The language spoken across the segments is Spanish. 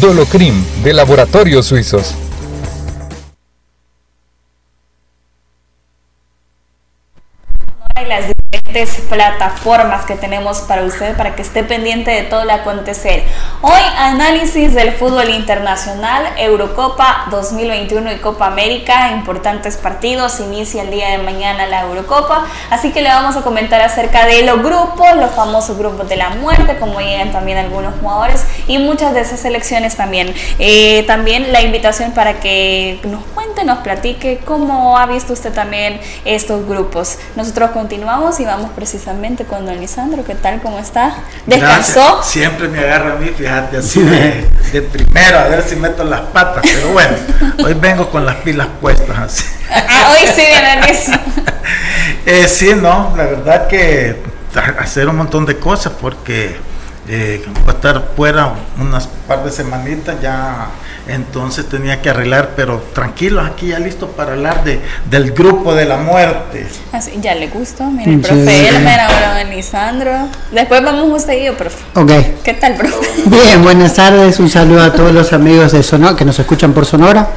Dolocrim de Laboratorios Suizos. Plataformas que tenemos para usted para que esté pendiente de todo el acontecer. Hoy análisis del fútbol internacional, Eurocopa 2021 y Copa América, importantes partidos, inicia el día de mañana la Eurocopa, así que le vamos a comentar acerca de los grupos, los famosos grupos de la muerte, como llegan también algunos jugadores y muchas de esas selecciones también. Eh, también la invitación para que nos cuente, nos platique cómo ha visto usted también estos grupos. Nosotros continuamos y vamos precisamente con don Lisandro. ¿Qué tal? ¿Cómo está? ¿Descansó? Siempre me agarra a mí, fíjate, así de, primero, a ver si meto las patas. Pero bueno, hoy vengo con las pilas puestas. Así. Ah, hoy sí vienen eso. eh, sí, no, la verdad que hacer un montón de cosas porque eh, voy a estar fuera unas par de semanitas ya entonces tenía que arreglar, pero tranquilo, aquí ya listo para hablar de, del grupo de la muerte. Así, ya le gustó, mire, el profe Elmer, ahora Lisandro. Después vamos usted y yo, profe. Ok. ¿Qué tal, profe? Bien, buenas tardes, un saludo a todos los amigos de Sonora que nos escuchan por Sonora.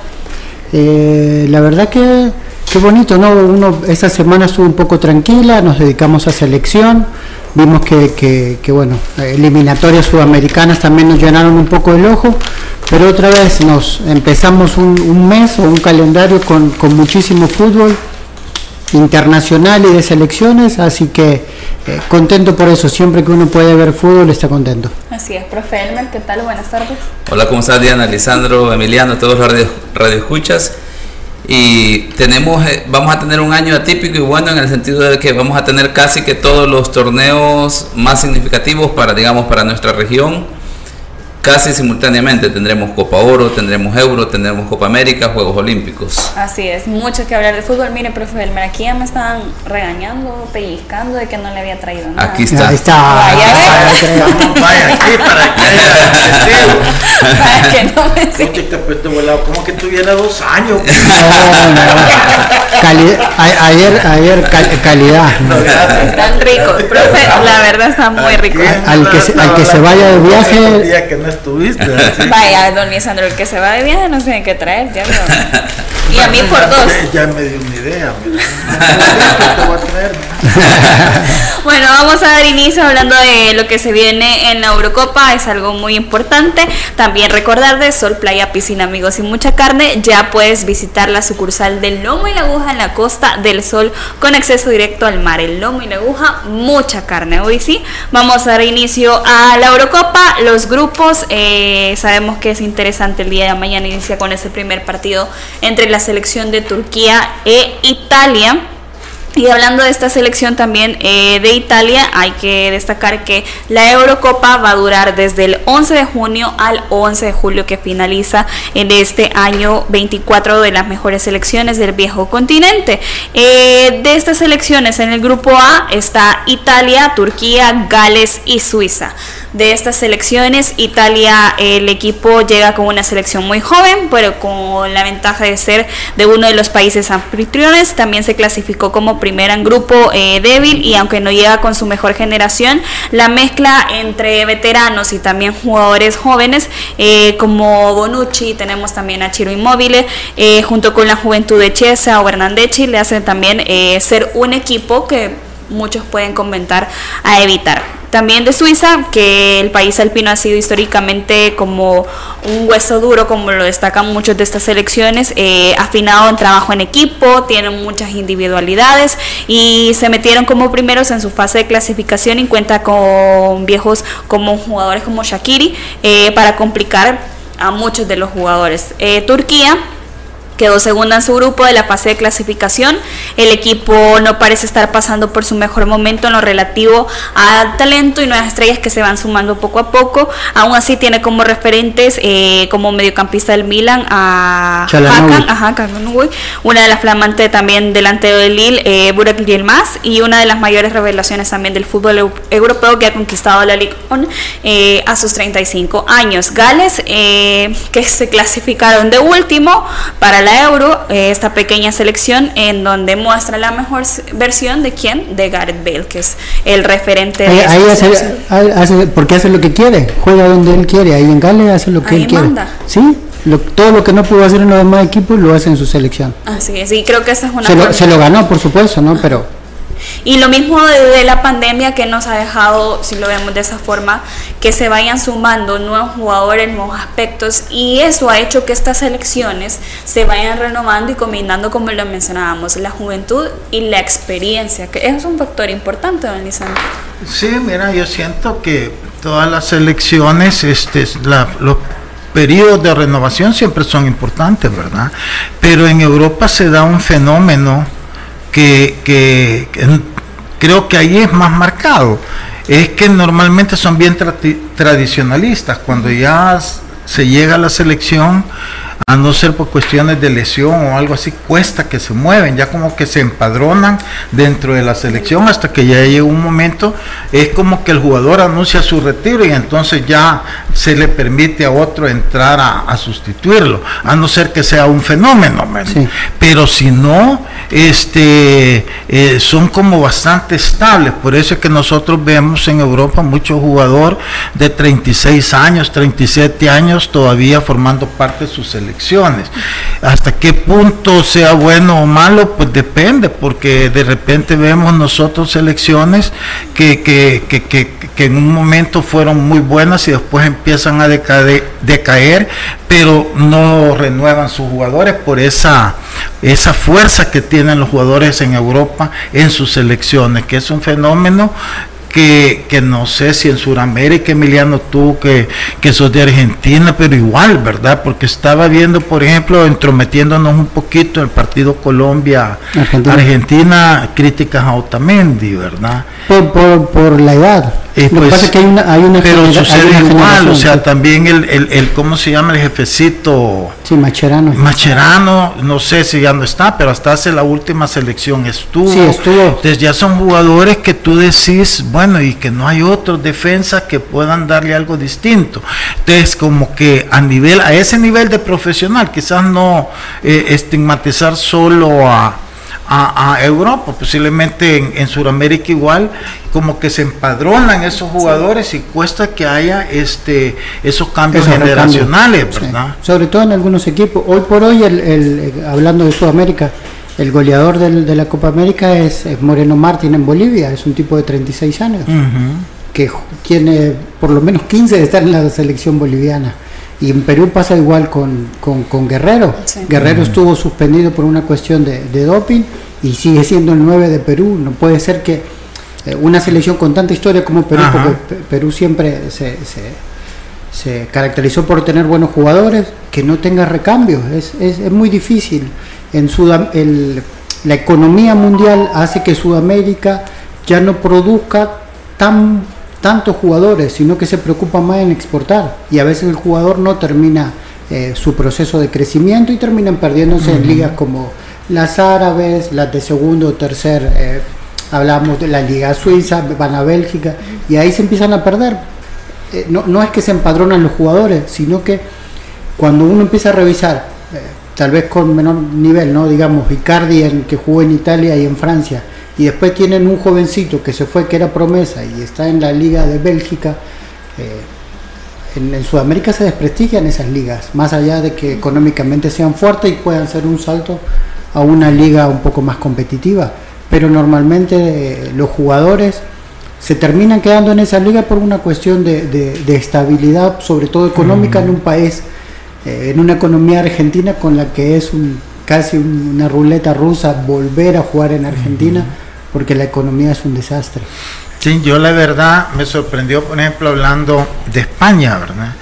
Eh, la verdad que qué bonito, ¿no? Uno, esta semana estuvo un poco tranquila, nos dedicamos a selección, vimos que, que, bueno, eliminatorias sudamericanas también nos llenaron un poco el ojo, pero otra vez nos empezamos un, mes o un calendario con, con, muchísimo fútbol internacional y de selecciones, así que eh, contento por eso, siempre que uno puede ver fútbol está contento. Así es, profe Elmer, ¿qué tal? Buenas tardes. Hola, ¿cómo estás Diana, Lisandro, Emiliano, todos los radio, radio escuchas? Y tenemos eh, vamos a tener un año atípico y bueno en el sentido de que vamos a tener casi que todos los torneos más significativos para digamos para nuestra región casi simultáneamente tendremos Copa Oro, tendremos Euro, tendremos Copa América, Juegos Olímpicos. Así es, mucho que hablar de fútbol. Mire, profe Belmer, aquí ya me estaban regañando, pellizcando de que no le había traído nada. Aquí está. Ahí está. Vaya, Vaya aquí para que, para que no me siga. te como que tuviera dos años. Calidad, ayer, ayer calidad. Están ricos, profe, la verdad están muy ricos. Al que, se, al que se vaya de viaje estuviste. Vaya, don Lisandro, el que se va de viaje no sé qué traer, ya Y a mí por dos. Ya me dio una idea. bueno, vamos a dar inicio hablando de lo que se viene en la Eurocopa. Es algo muy importante. También recordar de Sol, Playa, Piscina, Amigos y mucha carne. Ya puedes visitar la sucursal del Lomo y la Aguja en la Costa del Sol con acceso directo al mar. El Lomo y la Aguja, mucha carne. Hoy sí, vamos a dar inicio a la Eurocopa. Los grupos, eh, sabemos que es interesante el día de mañana. Inicia con ese primer partido entre la selección de Turquía e Italia. Y hablando de esta selección también eh, de Italia, hay que destacar que la Eurocopa va a durar desde el 11 de junio al 11 de julio que finaliza en este año 24 de las mejores selecciones del viejo continente. Eh, de estas selecciones en el grupo A está Italia, Turquía, Gales y Suiza de estas selecciones. Italia, el equipo llega con una selección muy joven, pero con la ventaja de ser de uno de los países anfitriones. También se clasificó como primera en grupo eh, débil y aunque no llega con su mejor generación, la mezcla entre veteranos y también jugadores jóvenes eh, como Bonucci, tenemos también a Chiro Inmóvil, junto con la juventud de Chesa o Bernandechi, le hacen también ser un equipo que muchos pueden comentar a evitar también de Suiza, que el país alpino ha sido históricamente como un hueso duro, como lo destacan muchos de estas selecciones, eh, afinado en trabajo en equipo, tienen muchas individualidades y se metieron como primeros en su fase de clasificación y cuenta con viejos como jugadores como Shakiri eh, para complicar a muchos de los jugadores. Eh, Turquía Quedó segunda en su grupo de la fase de clasificación. El equipo no parece estar pasando por su mejor momento en lo relativo al talento y nuevas estrellas que se van sumando poco a poco. Aún así tiene como referentes eh, como mediocampista del Milan a Hakan, ajá, una de las flamantes también delantero del Lille, eh, Burak Yilmaz, y una de las mayores revelaciones también del fútbol europeo que ha conquistado la Ligue 1 eh, a sus 35 años. Gales, eh, que se clasificaron de último para la Euro, eh, esta pequeña selección en donde muestra la mejor versión de quién, de Gareth Bale, que es el referente de ahí hace, porque hace lo que quiere, juega donde él quiere, ahí en Gales hace lo que él quiere. Sí, todo lo que no pudo hacer en los demás equipos lo hace en su selección. Así es, y creo que esa es una... Se lo, se lo ganó, por supuesto, ¿no? Pero y lo mismo de, la pandemia que nos ha dejado, si lo vemos de esa forma, que se vayan sumando nuevos jugadores, nuevos aspectos y eso ha hecho que estas selecciones se vayan renovando y combinando, como lo mencionábamos, la juventud y la experiencia, que es un factor importante, don Lisandro. Sí, mira, yo siento que todas las selecciones, este, los periodos de renovación siempre son importantes, ¿verdad? Pero en Europa se da un fenómeno que, creo que ahí es más marcado. Es que normalmente son bien tradicionalistas. Cuando ya se llega a la selección, a no ser por cuestiones de lesión o algo así, cuesta que se mueven, ya como que se empadronan dentro de la selección hasta que ya llega un momento, es como que el jugador anuncia su retiro y entonces ya se le permite a otro entrar a, sustituirlo, a no ser que sea un fenómeno, pero si no, este, eh, son como bastante estables, por eso es que nosotros vemos en Europa muchos jugadores de 36 años, 37 años todavía formando parte de su selección hasta qué punto sea bueno o malo, pues depende, porque de repente vemos nosotros selecciones que, que, que, que en un momento fueron muy buenas y después empiezan a decaer, pero no renuevan sus jugadores por esa, esa fuerza que tienen los jugadores en Europa en sus selecciones, que es un fenómeno que, que, no sé si en Sudamérica, Emiliano, tú que, que sos de Argentina, pero igual, ¿verdad? Porque estaba viendo, por ejemplo, entrometiéndonos un poquito en el partido Colombia-Argentina, críticas a Otamendi, ¿verdad? Por, por, por la edad. Eh, Lo que pues, pasa es que hay una, hay una Pero sucede igual, o sea, también el, el, el, ¿cómo se llama el jefecito? Sí, Macherano. Macherano, no sé si ya no está, pero hasta hace la última selección estuvo. Sí, estuvo. Entonces ya son jugadores que tú decís, bueno, y que no hay otros defensas que puedan darle algo distinto. Entonces, como que a nivel, a ese nivel de profesional, quizás no eh, estigmatizar solo a a, Europa, posiblemente en, en Sudamérica igual, como que se empadronan esos jugadores y cuesta que haya este esos cambios generacionales, ¿verdad? Sobre todo en algunos equipos. Hoy por hoy, el, hablando de Sudamérica, el goleador de la Copa América es, Moreno Martín en Bolivia, es un tipo de 36 años, que tiene por lo menos 15 de estar en la selección boliviana. Y en Perú pasa igual con, con, Guerrero. Guerrero estuvo suspendido por una cuestión de, doping y sigue siendo el 9 de Perú. No puede ser que eh, una selección con tanta historia como Perú, porque Perú siempre se, se, caracterizó por tener buenos jugadores, que no tenga recambios. Es, es, es muy difícil. En Sudam el, la economía mundial hace que Sudamérica ya no produzca tan tantos jugadores, sino que se preocupa más en exportar. Y a veces el jugador no termina eh, su proceso de crecimiento y terminan perdiéndose en ligas como las árabes, las de segundo o tercer, eh, hablamos de la liga suiza, van a Bélgica, y ahí se empiezan a perder. Eh, no, no, es que se empadronan los jugadores, sino que cuando uno empieza a revisar tal vez con menor nivel, ¿no? Digamos, Icardi en, que jugó en Italia y en Francia, y después tienen un jovencito que se fue, que era promesa, y está en la Liga de Bélgica, eh, en, Sudamérica se desprestigian esas ligas, más allá de que económicamente sean fuertes y puedan hacer un salto a una liga un poco más competitiva, pero normalmente eh, los jugadores se terminan quedando en esa liga por una cuestión de, estabilidad, sobre todo económica, en un país, eh, en una economía argentina con la que es un, casi una ruleta rusa volver a jugar en Argentina, porque la economía es un desastre. Sí, yo la verdad me sorprendió, por ejemplo, hablando de España, ¿verdad?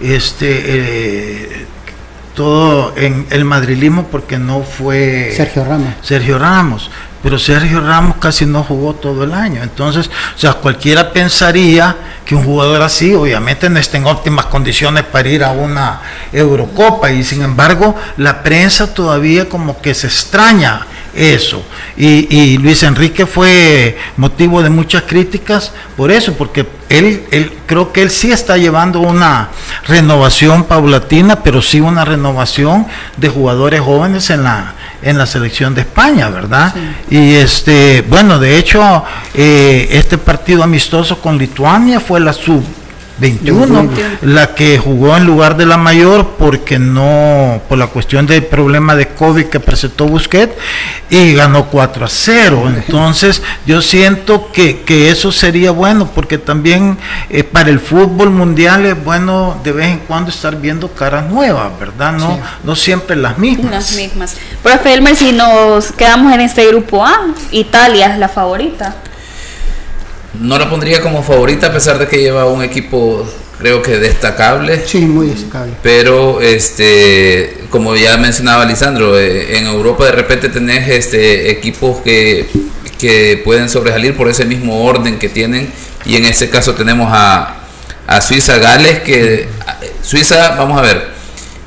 Este, eh, todo en el madrilismo porque no fue Sergio Ramos. Sergio Ramos, pero Sergio Ramos casi no jugó todo el año. Entonces, o sea, cualquiera pensaría que un jugador así, obviamente, no está en óptimas condiciones para ir a una Eurocopa y sin embargo, la prensa todavía como que se extraña eso. Y, Luis Enrique fue motivo de muchas críticas por eso, porque él, él creo que él sí está llevando una renovación paulatina, pero sí una renovación de jugadores jóvenes en la en la selección de España, ¿verdad? Y este, bueno, de hecho, eh, este partido amistoso con Lituania fue la sub 21, la que jugó en lugar de la mayor porque no, por la cuestión del problema de COVID que presentó Busquets y ganó 4 a 0. Entonces yo siento que, eso sería bueno porque también eh, para el fútbol mundial es bueno de vez en cuando estar viendo caras nuevas, ¿verdad? No, no siempre las mismas. Las mismas. Profe Elmer, si nos quedamos en este grupo A, Italia es la favorita. No la pondría como favorita a pesar de que lleva un equipo creo que destacable. Sí, muy destacable. Pero este, como ya mencionaba Lisandro, eh, en Europa de repente tenés este equipos que, que pueden sobresalir por ese mismo orden que tienen y en este caso tenemos a, a Suiza Gales que Suiza, vamos a ver,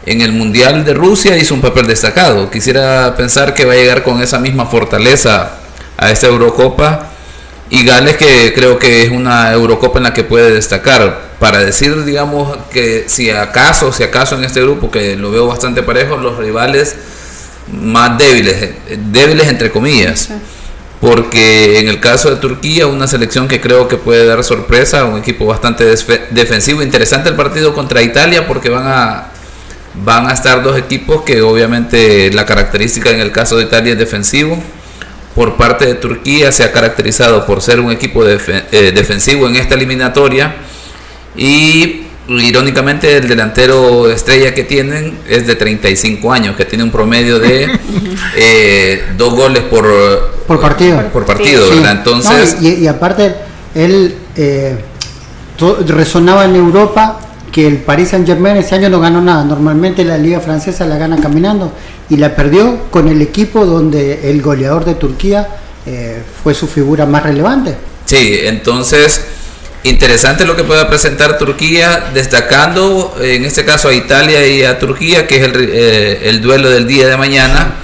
en el Mundial de Rusia hizo un papel destacado. Quisiera pensar que va a llegar con esa misma fortaleza a esta Eurocopa y Gales que creo que es una Eurocopa en la que puede destacar. Para decir, digamos, que si acaso, si acaso en este grupo, que lo veo bastante parejo, los rivales más débiles, débiles entre comillas. Porque en el caso de Turquía, una selección que creo que puede dar sorpresa, un equipo bastante defensivo, interesante el partido contra Italia porque van a van a estar dos equipos que obviamente la característica en el caso de Italia es defensivo por parte de Turquía se ha caracterizado por ser un equipo eh, defensivo en esta eliminatoria. Y irónicamente el delantero estrella que tienen es de 35 años, que tiene un promedio de eh, dos goles por, por partido. Por partido, Entonces... y, aparte, él eh, resonaba en Europa que el Paris Saint Germain ese año no ganó nada. Normalmente la liga francesa la gana caminando y la perdió con el equipo donde el goleador de Turquía eh, fue su figura más relevante. Sí, entonces interesante lo que pueda presentar Turquía, destacando en este caso a Italia y a Turquía, que es el, eh, el duelo del día de mañana.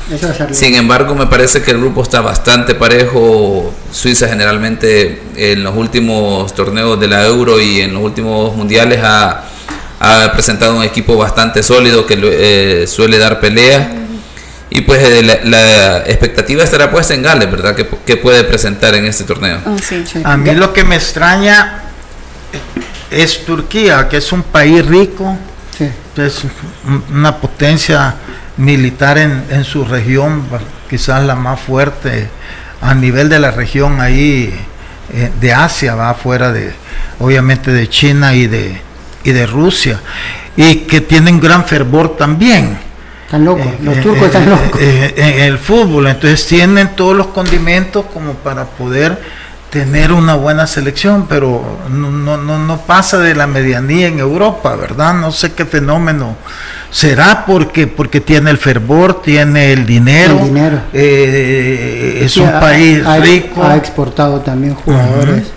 Sin embargo, me parece que el grupo está bastante parejo. Suiza generalmente en los últimos torneos de la Euro y en los últimos mundiales ha ha presentado un equipo bastante sólido que eh, suele dar pelea. Y pues eh, la, expectativa estará puesta en Gales, ¿verdad? ¿Qué, puede presentar en este torneo? Ah, A mí lo que me extraña es Turquía, que es un país rico, es una potencia militar en, su región, quizás la más fuerte a nivel de la región ahí eh, de Asia, va afuera de, obviamente de China y de, y de Rusia, y que tienen gran fervor también. Están locos, eh, los turcos están eh, locos. Eh, en el fútbol, entonces tienen todos los condimentos como para poder tener una buena selección, pero no, no, no, pasa de la medianía en Europa, ¿verdad? No sé qué fenómeno será porque porque tiene el fervor, tiene el dinero, dinero. es un país rico. Ha exportado también jugadores.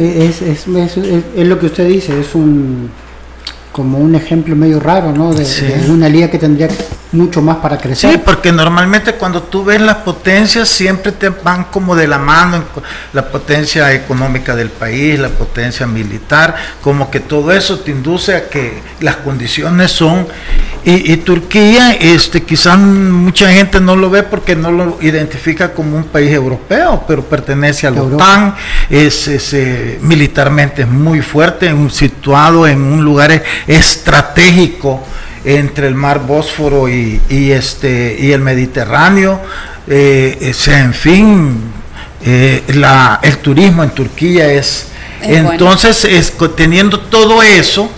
Es, es, es, lo que usted dice, es un como un ejemplo medio raro, ¿no? De, una liga que tendría mucho más para crecer. Sí, porque normalmente cuando tú ves las potencias siempre te van como de la mano, la potencia económica del país, la potencia militar, como que todo eso te induce a que las condiciones son y, Turquía, este, quizás mucha gente no lo ve porque no lo identifica como un país europeo, pero pertenece a la OTAN, es, eh, militarmente es muy fuerte, situado en un lugar estratégico entre el mar Bósforo y, este, y el Mediterráneo. Eh, en fin, eh, la, el turismo en Turquía es... entonces, es, teniendo todo eso,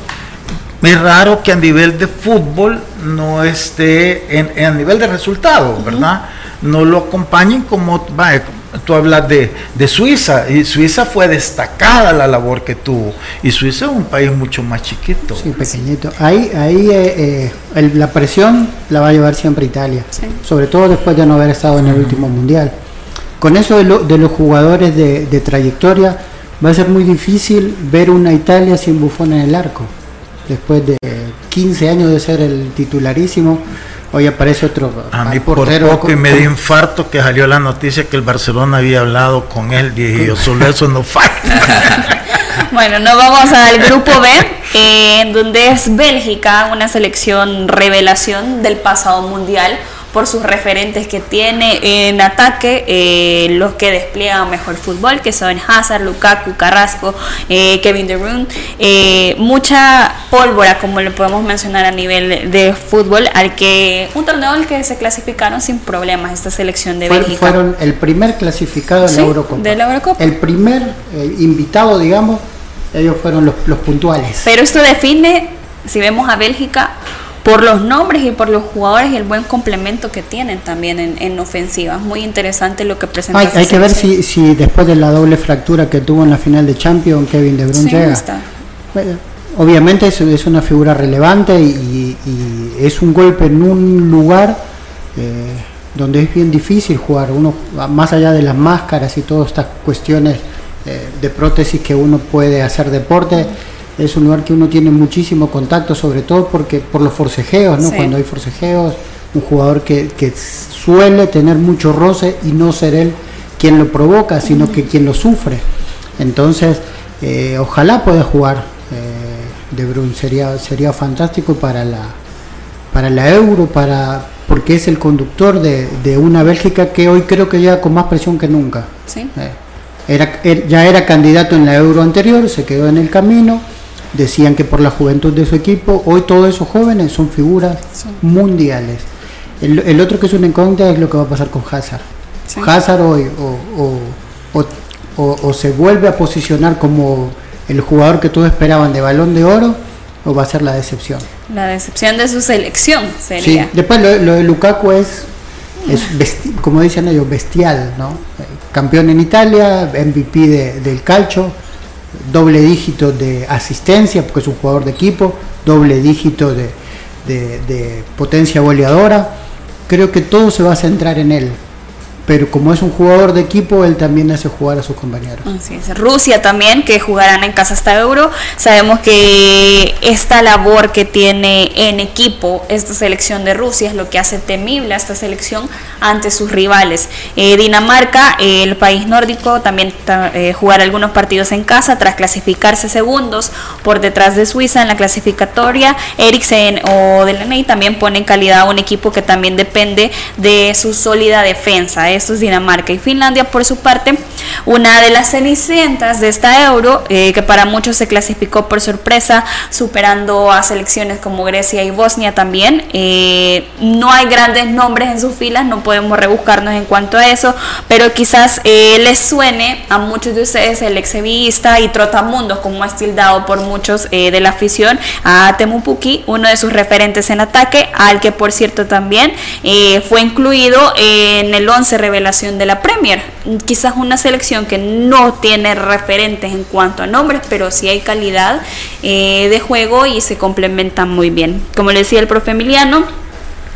es raro que a nivel de fútbol no esté, en, a nivel de resultado, ¿verdad? No lo acompañen como, va, tú hablas de, Suiza, y Suiza fue destacada la labor que tuvo, y Suiza es un país mucho más chiquito. Sí, pequeñito. Ahí, ahí eh, eh, la presión la va a llevar siempre Italia, sobre todo después de no haber estado en el último mundial. Con eso de, los jugadores de, de, trayectoria, va a ser muy difícil ver una Italia sin bufón en el arco, después de 15 años de ser el titularísimo Hoy aparece otro. A mí por poco y me dio infarto que salió la noticia que el Barcelona había hablado con él y yo solo eso no falta. bueno, nos vamos al grupo B, en donde es Bélgica, una selección revelación del pasado mundial por sus referentes que tiene en ataque, eh, los que despliegan mejor fútbol, que son Hazard, Lukaku, Carrasco, eh, Kevin De Bruyne, eh, mucha pólvora, como le podemos mencionar a nivel de fútbol, al que un torneo al que se clasificaron sin problemas esta selección de Bélgica. Fueron el primer clasificado de, la Eurocopa. de la Eurocopa. El primer invitado, digamos, ellos fueron los, los puntuales. Pero esto define, si vemos a Bélgica, por los nombres y por los jugadores y el buen complemento que tienen también en, en ofensiva. muy interesante lo que presenta. Hay, hay que ver si, si después de la doble fractura que tuvo en la final de Champions, Kevin De Bruyne llega. obviamente es, es, una figura relevante y, es un golpe en un lugar eh, donde es bien difícil jugar. Uno, más allá de las máscaras y todas estas cuestiones eh, de prótesis que uno puede hacer deporte es un lugar que uno tiene muchísimo contacto, sobre todo porque por los forcejeos, ¿no? Cuando hay forcejeos, un jugador que, suele tener mucho roce y no ser él quien lo provoca, sino que quien lo sufre. Entonces, eh, ojalá pueda jugar eh, De Bruyne, sería, sería fantástico para la, para la Euro, para, porque es el conductor de, una Bélgica que hoy creo que llega con más presión que nunca. Eh, era, er, ya era candidato en la Euro anterior, se quedó en el camino decían que por la juventud de su equipo, hoy todos esos jóvenes son figuras mundiales. El, otro que es una incógnita es lo que va a pasar con Hazard. Hazard hoy o, se vuelve a posicionar como el jugador que todos esperaban de balón de oro o va a ser la decepción. La decepción de su selección sería. Sí. Después lo, de Lukaku es, es como dicen ellos, bestial, ¿no? Campeón en Italia, MVP del calcio doble dígito de asistencia, porque es un jugador de equipo, doble dígito de, de potencia goleadora. Creo que todo se va a centrar en él pero como es un jugador de equipo, él también hace jugar a sus compañeros. Así es. Rusia también, que jugarán en casa hasta Euro. Sabemos que esta labor que tiene en equipo esta selección de Rusia es lo que hace temible a esta selección ante sus rivales. Eh, Dinamarca, el país nórdico, también eh, jugará algunos partidos en casa tras clasificarse segundos por detrás de Suiza en la clasificatoria. Eriksen o Delaney también ponen calidad a un equipo que también depende de su sólida defensa estos Dinamarca y Finlandia. Por su parte, una de las cenicientas de esta euro, eh, que para muchos se clasificó por sorpresa, superando a selecciones como Grecia y Bosnia también. Eh, no hay grandes nombres en sus filas, no podemos rebuscarnos en cuanto a eso, pero quizás eh, les suene a muchos de ustedes el exhibista y trotamundos, como es tildado por muchos de la afición, a Temupuki, uno de sus referentes en ataque, al que por cierto también fue incluido en el 11 revelación de la Premier. Quizás una selección que no tiene referentes en cuanto a nombres, pero sí hay calidad eh, de juego y se complementan muy bien. Como le decía el profe Emiliano,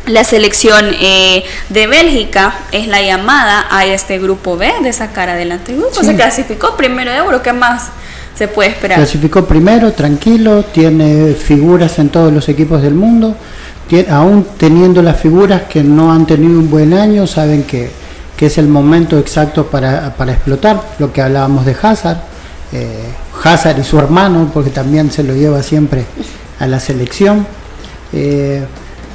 la selección eh, de Bélgica es la llamada a este grupo B de sacar adelante el grupo. Se clasificó primero de euro, ¿qué más se puede esperar? Clasificó primero, tranquilo, tiene figuras en todos los equipos del mundo aún teniendo las figuras que no han tenido un buen año, saben que, que es el momento exacto para, para, explotar, lo que hablábamos de Hazard, eh, Hazard y su hermano, porque también se lo lleva siempre a la selección. Eh,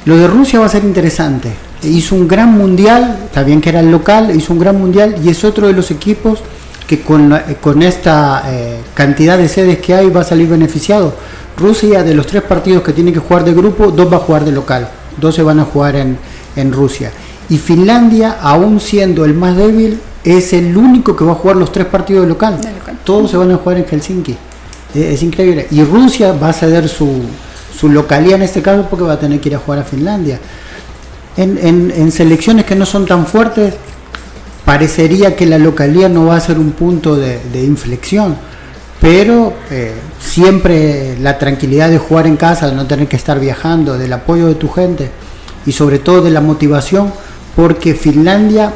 lo de Rusia va a ser interesante. Hizo un gran mundial, está bien que era el local, hizo un gran mundial y es otro de los equipos que con, con esta eh, cantidad de sedes que hay va a salir beneficiado. Rusia, de los tres partidos que tiene que jugar de grupo, dos va a jugar de local, dos se van a jugar en, en Rusia. Y Finlandia, aún siendo el más débil, es el único que va a jugar los tres partidos de local. Todos se van a jugar en Helsinki. Es, increíble. Y Rusia va a ceder su, su localidad en este caso porque va a tener que ir a jugar a Finlandia. En, en, en selecciones que no son tan fuertes, parecería que la localidad no va a ser un punto de, inflexión, pero eh, siempre la tranquilidad de jugar en casa, de no tener que estar viajando, del apoyo de tu gente y sobre todo de la motivación, porque Finlandia,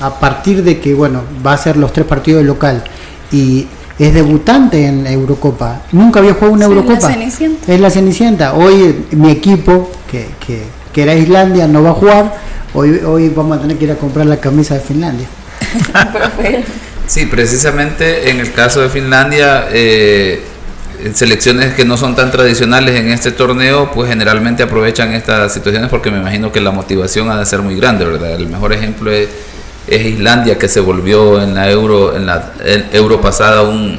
a, partir de que bueno va a ser los tres partidos de local y es debutante en Eurocopa, nunca había jugado una Eurocopa, es la Cenicienta. Hoy mi equipo, que, que, que era Islandia, no va a jugar Hoy, hoy vamos a tener que ir a comprar la camisa de Finlandia. sí, precisamente en el caso de Finlandia, eh, selecciones que no son tan tradicionales en este torneo, pues generalmente aprovechan estas situaciones porque me imagino que la motivación ha de ser muy grande, ¿verdad? El mejor ejemplo es, Islandia que se volvió en la euro, en la euro pasada un,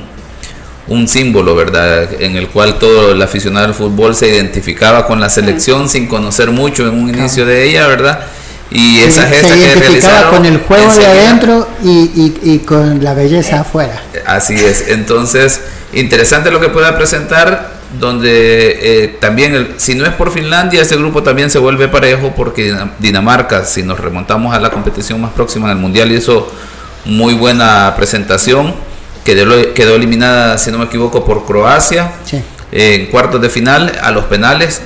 un símbolo, ¿verdad? En el cual todo el aficionado al fútbol se identificaba con la selección sin conocer mucho en un inicio de ella, ¿verdad? Y esa se, se identificaba con el juego de adentro y, y, con la belleza afuera. Así es. Entonces, interesante lo que pueda presentar, donde eh, también, si no es por Finlandia, ese grupo también se vuelve parejo, porque Dinamarca, si nos remontamos a la competición más próxima del Mundial, hizo muy buena presentación. Quedó, quedó eliminada, si no me equivoco, por Croacia. en cuartos de final a los penales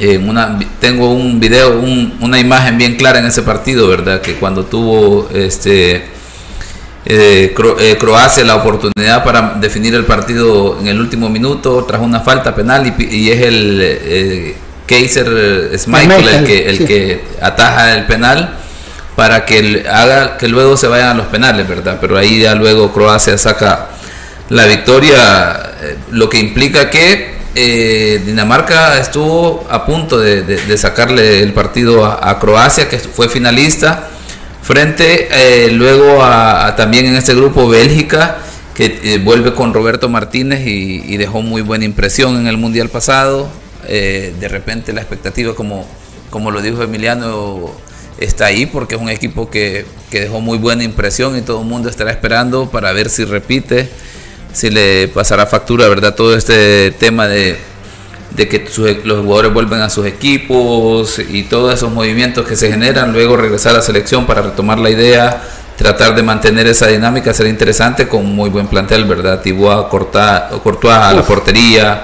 una, tengo un video, una imagen bien clara en ese partido, ¿verdad? Que cuando tuvo este eh, eh, Croacia la oportunidad para definir el partido en el último minuto tras una falta penal y, es el eh, Kaiser Schmeichel el que, el que ataja el penal para que haga que luego se vayan a los penales, ¿verdad? Pero ahí ya luego Croacia saca la victoria, lo que implica que eh, Dinamarca estuvo a punto de, sacarle el partido a, Croacia, que fue finalista, frente eh, luego a, también en este grupo Bélgica, que eh, vuelve con Roberto Martínez y, dejó muy buena impresión en el Mundial pasado. de repente la expectativa, como, como lo dijo Emiliano, está ahí porque es un equipo que, que dejó muy buena impresión y todo el mundo estará esperando para ver si repite si le pasará factura, ¿verdad? Todo este tema de, que los jugadores vuelven a sus equipos y todos esos movimientos que se generan, luego regresar a la selección para retomar la idea, tratar de mantener esa dinámica, será interesante con muy buen plantel, ¿verdad? Tiboa, Courtois a la portería,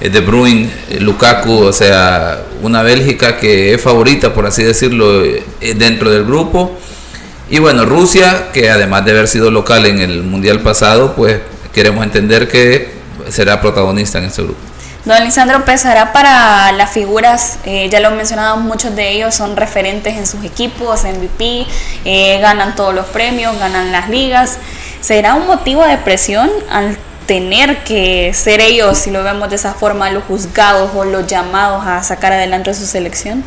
eh, De Bruyne, eh, Lukaku, o sea, una Bélgica que es favorita, por así decirlo, eh, dentro del grupo. Y bueno, Rusia, que además de haber sido local en el Mundial pasado, pues queremos entender que será protagonista en este grupo. Don Lisandro, pesará para las figuras, eh, ya lo he mencionado, muchos de ellos son referentes en sus equipos, MVP, eh, ganan todos los premios, ganan las ligas. ¿Será un motivo de presión al tener que ser ellos, si lo vemos de esa forma, los juzgados o los llamados a sacar adelante su selección?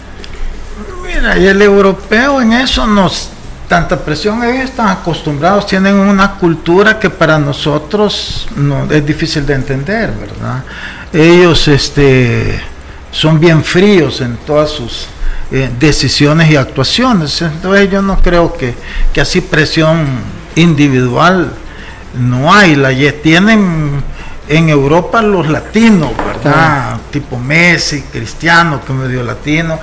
Mira, y el europeo en eso nos tanta presión, ellos están acostumbrados, tienen una cultura que para nosotros no, es difícil de entender, ¿verdad? Ellos este, son bien fríos en todas sus eh, decisiones y actuaciones, entonces yo no creo que, que así presión individual no hay, la tienen en Europa los latinos, ¿verdad? Tipo Messi, Cristiano, que medio latino,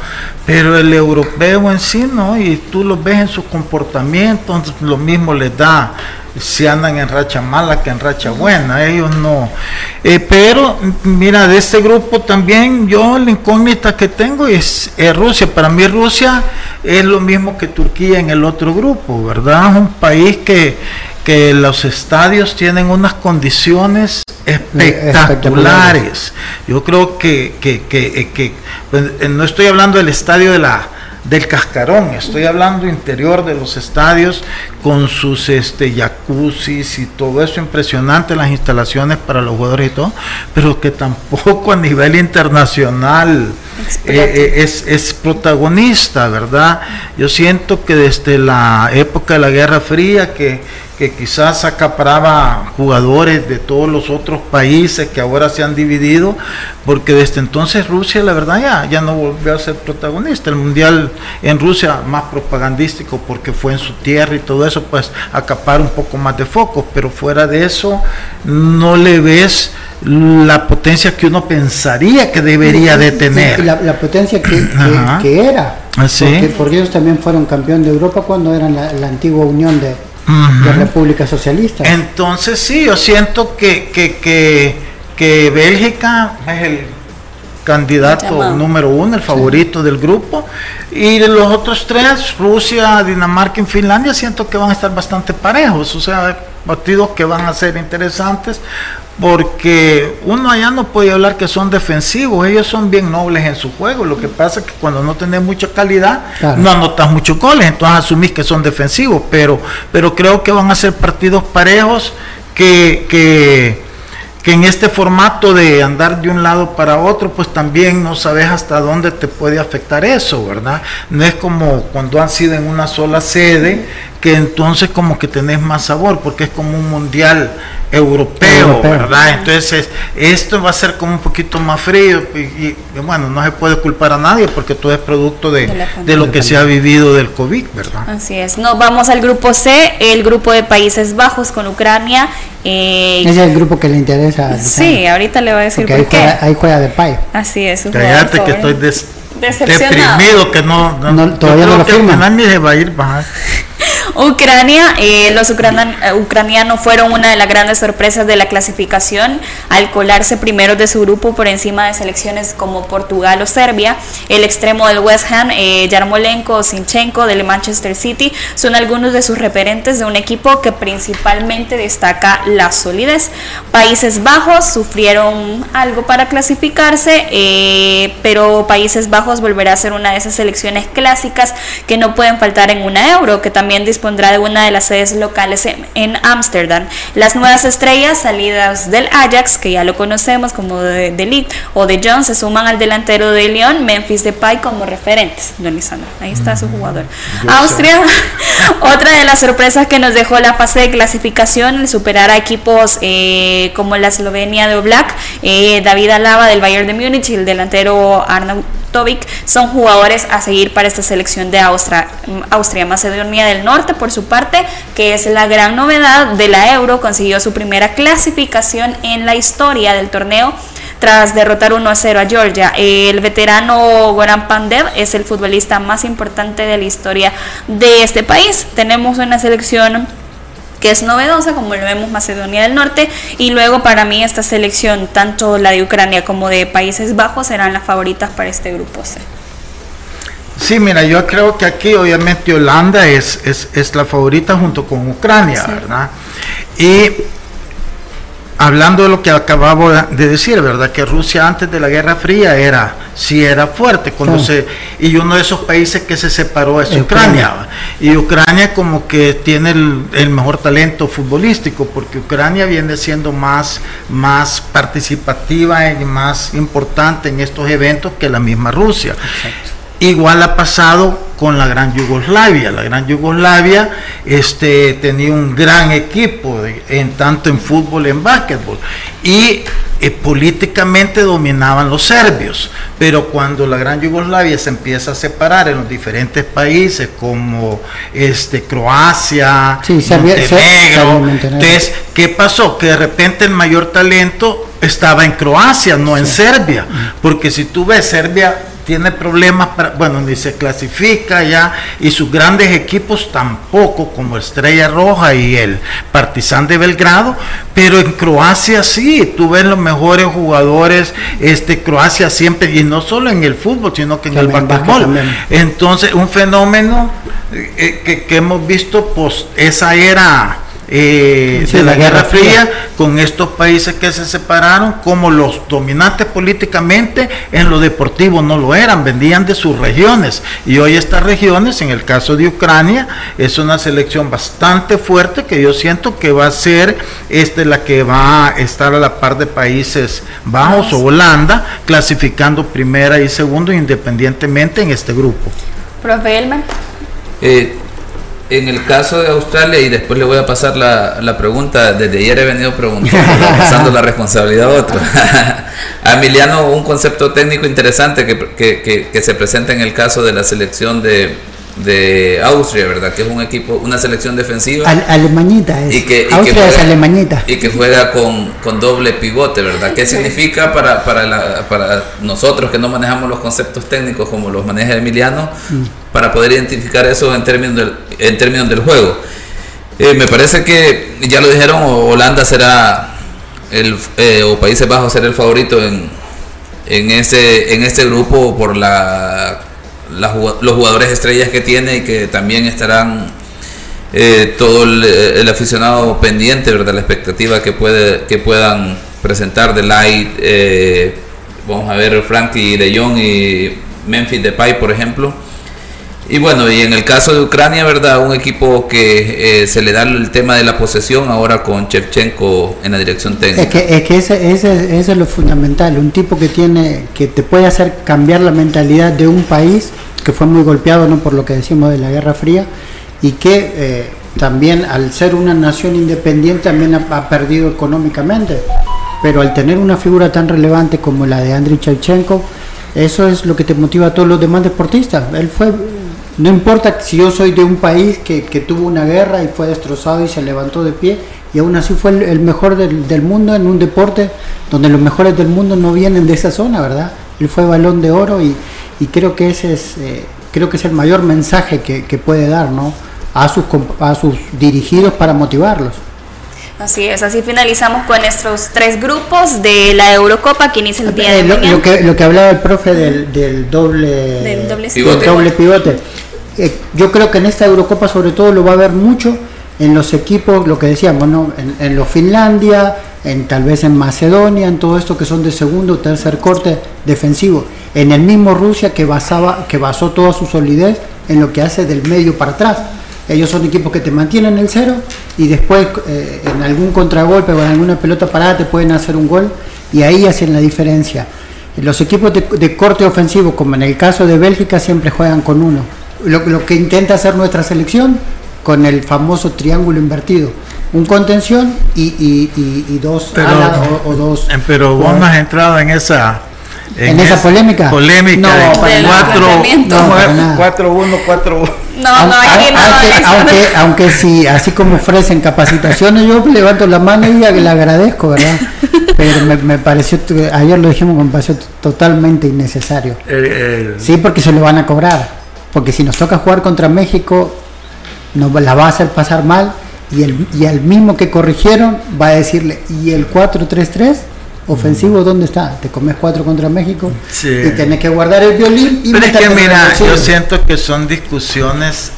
pero el europeo en sí, ¿no? Y tú lo ves en su comportamiento, lo mismo les da si andan en racha mala que en racha buena, ellos no. Eh, pero mira, de este grupo también yo la incógnita que tengo es, Rusia. Para mí Rusia es lo mismo que Turquía en el otro grupo, ¿verdad? Es un país que, que los estadios tienen unas condiciones espectaculares. Yo creo que, que, que, que pues, no estoy hablando del estadio de la del cascarón, estoy hablando interior de los estadios con sus este jacuzzis y todo eso impresionante, las instalaciones para los jugadores y todo, pero que tampoco a nivel internacional eh, eh, es, es, protagonista, ¿verdad? Yo siento que desde la época de la Guerra Fría, que que quizás acaparaba jugadores de todos los otros países que ahora se han dividido, porque desde entonces Rusia, la verdad, ya, ya no volvió a ser protagonista. El mundial en Rusia, más propagandístico porque fue en su tierra y todo eso, pues acapar un poco más de foco, pero fuera de eso, no le ves la potencia que uno pensaría que debería de tener. La, potencia que, que, era. Ah, porque, ellos también fueron campeón de Europa cuando eran la antigua Unión de la República Socialista. Entonces sí, yo siento que, que, que, que Bélgica es el candidato número uno, el favorito del grupo. Y de los otros tres, Rusia, Dinamarca y Finlandia, siento que van a estar bastante parejos. O sea, partidos que van a ser interesantes porque uno allá no puede hablar que son defensivos, ellos son bien nobles en su juego, lo que pasa es que cuando no tenés mucha calidad no anotas muchos goles, entonces asumís que son defensivos, pero, pero creo que van a ser partidos parejos que, que, que en este formato de andar de un lado para otro, pues también no sabes hasta dónde te puede afectar eso, ¿verdad? No es como cuando han sido en una sola sede, que entonces como que tenés más sabor, porque es como un mundial europeo, ¿verdad? Entonces esto va a ser como un poquito más frío y, bueno, no se puede culpar a nadie porque todo es producto de, de, lo que se ha vivido del COVID, ¿verdad? Así es. Nos vamos al grupo C, el grupo de Países Bajos con Ucrania. Eh, es el grupo que le interesa. Sí, ahorita le voy a decir por ahí, qué. Juega, ahí juega de pay. Así es. Cállate que estoy deprimido que no, todavía no lo firma. Nadie se va a ir, bajar. Ucrania, eh, los eh, ucranianos fueron una de las grandes sorpresas de la clasificación al colarse primero de su grupo por encima de selecciones como Portugal o Serbia. El extremo del West Ham, eh, Yarmolenko o Sinchenko del Manchester City, son algunos de sus referentes de un equipo que principalmente destaca la solidez. Países Bajos sufrieron algo para clasificarse, eh, pero Países Bajos volverá a ser una de esas selecciones clásicas que no pueden faltar en una euro, que también dispondrá de una de las sedes locales en Ámsterdam. Las nuevas estrellas salidas del Ajax, que ya lo conocemos como de, de o de John, se suman al delantero de Lyon, Memphis Depay, como referentes. Don Lisandro, ahí está su jugador. Austria, otra de las sorpresas que nos dejó la fase de clasificación, el superar a equipos eh, como la Eslovenia de Oblak, eh, David Alaba del Bayern de Múnich y el delantero Arnaud Tovic son jugadores a seguir para esta selección de Austria, Austria. Macedonia del Norte, por su parte, que es la gran novedad de la Euro, consiguió su primera clasificación en la historia del torneo tras derrotar 1 a 0 a Georgia. El veterano Goran Pandev es el futbolista más importante de la historia de este país. Tenemos una selección que es novedosa, como lo vemos Macedonia del Norte, y luego para mí esta selección, tanto la de Ucrania como de Países Bajos, serán las favoritas para este grupo C. Sí, mira, yo creo que aquí obviamente Holanda es, es, la favorita junto con Ucrania, ¿verdad? Y hablando de lo que acabamos de decir, ¿verdad? Que Rusia antes de la Guerra Fría era, sí era fuerte, cuando se, y uno de esos países que se separó es Ucrania. Y Ucrania como que tiene el, mejor talento futbolístico, porque Ucrania viene siendo más, más participativa y más importante en estos eventos que la misma Rusia. Igual ha pasado con la Gran Yugoslavia. La Gran Yugoslavia este, tenía un gran equipo, en tanto en fútbol y en básquetbol. Y eh, políticamente dominaban los serbios. Pero cuando la Gran Yugoslavia se empieza a separar en los diferentes países como este, Croacia, Montenegro, entonces, ¿qué pasó? Que de repente el mayor talento estaba en Croacia, no en Serbia. Porque si tú ves Serbia tiene problemas, para, bueno, ni se clasifica ya, y sus grandes equipos tampoco, como Estrella Roja y el Partizan de Belgrado, pero en Croacia sí, tú ves los mejores jugadores, este Croacia siempre, y no solo en el fútbol, sino que en el básquetbol. Entonces, un fenómeno eh, que, que, hemos visto, pues esa era eh, de la Guerra Fría, con estos países que se separaron, como los dominantes políticamente en lo deportivo no lo eran, vendían de sus regiones. Y hoy estas regiones, en el caso de Ucrania, es una selección bastante fuerte que yo siento que va a ser este, la que va a estar a la par de Países Bajos o Holanda, clasificando primera y segundo independientemente en este grupo. Profe Elmer. Eh, en el caso de Australia, y después le voy a pasar la, la pregunta, desde ayer he venido preguntando, pasando la responsabilidad a otro. a Emiliano, un concepto técnico interesante que, que, que, que se presenta en el caso de la selección de, de Austria, ¿verdad? Que es un equipo, una selección defensiva. Al, alemañita es. Y que, y Austria que es juega, alemañita. Y que juega con, con doble pivote, ¿verdad? ¿Qué significa para, para, la, para nosotros que no manejamos los conceptos técnicos como los maneja Emiliano, para poder identificar eso en términos del, en términos del juego? Eh, me parece que, ya lo dijeron, Holanda será, el, eh, o Países Bajos será el favorito en, en, ese, en este grupo por la los jugadores estrellas que tiene y que también estarán eh, todo el, el, aficionado pendiente, ¿verdad? La expectativa que, puede, que puedan presentar de Light, eh, vamos a ver Frankie de Jong y Memphis Depay, por ejemplo. Y bueno, y en el caso de Ucrania, ¿verdad? Un equipo que eh, se le da el tema de la posesión ahora con Chevchenko en la dirección técnica. Es que, es que ese, ese, ese es lo fundamental, un tipo que tiene, que te puede hacer cambiar la mentalidad de un país que fue muy golpeado no por lo que decimos de la Guerra Fría y que eh, también al ser una nación independiente también ha, ha, perdido económicamente pero al tener una figura tan relevante como la de Andriy Shevchenko eso es lo que te motiva a todos los demás deportistas él fue no importa si yo soy de un país que, que tuvo una guerra y fue destrozado y se levantó de pie y aún así fue el, el mejor del, del, mundo en un deporte donde los mejores del mundo no vienen de esa zona, ¿verdad? Él fue balón de oro y, y creo que ese es eh, creo que es el mayor mensaje que, que puede dar ¿no? a, sus, a sus dirigidos para motivarlos. Así es, así finalizamos con nuestros tres grupos de la Eurocopa que inicia el día de eh, lo, mañana. Lo que, lo que hablaba el profe del, del doble, Del doble pivote. pivote. doble pivote. Eh, yo creo que en esta Eurocopa sobre todo lo va a haber mucho en los equipos, lo que decíamos, ¿no? en, en los Finlandia, en tal vez en Macedonia, en todo esto que son de segundo o tercer corte defensivo. En el mismo Rusia que basaba, que basó toda su solidez en lo que hace del medio para atrás. Ellos son equipos que te mantienen el cero y después eh, en algún contragolpe o en alguna pelota parada te pueden hacer un gol y ahí hacen la diferencia. Los equipos de, de corte ofensivo, como en el caso de Bélgica, siempre juegan con uno. Lo, lo que intenta hacer nuestra selección con el famoso triángulo invertido un contención y, y, y, y dos pero, alas o, o, dos. Pero vos no has entrado en esa. En, en esa polémica. Polémica no, de para 4 1 4 1 No, no, aquí no. Aunque, aunque, aunque si así como ofrecen capacitaciones, yo levanto la mano y le agradezco, ¿verdad? Pero me, me, pareció, ayer lo dijimos, me pareció totalmente innecesario. El, el... Sí, porque se lo van a cobrar. Porque si nos toca jugar contra México, nos la va a hacer pasar mal y, el, y al mismo que corrigieron va a decirle, ¿y el 4-3-3? Ofensivo, ¿dónde está? Te comes 4 contra México sí. y tenés que guardar el violín y Pero es que mira, yo siento que son discusiones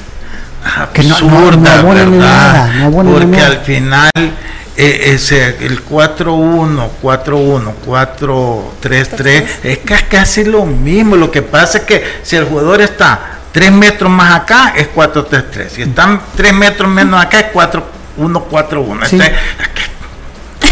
absurdas, no, no, no ¿verdad? Nada, Porque nada. al final eh, ese, el 4-1, 4-1, 4-3-3 es casi lo mismo. Lo que pasa es que si el jugador está 3 metros más acá es 4-3-3. Si están 3 metros menos acá es 4-1-4-1. Sí.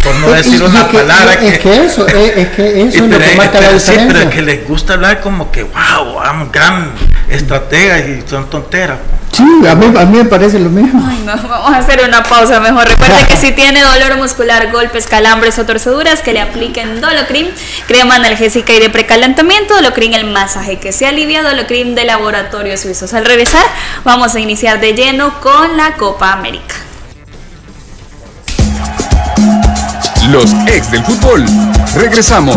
por no decir una que, palabra es, que, es que eso es, es que eso es lo que marca la sí, pero es que les gusta hablar como que wow, wow gran estratega y son tonteras. Sí, a mí, a mí me parece lo mismo. Ay, no, vamos a hacer una pausa mejor. Recuerde que si tiene dolor muscular, golpes, calambres o torceduras, que le apliquen Dolocrim, crema analgésica y de precalentamiento, Dolocrim el masaje que se alivia, Dolocrim de laboratorios suizos. Al regresar, vamos a iniciar de lleno con la Copa América. Los ex del fútbol. Regresamos.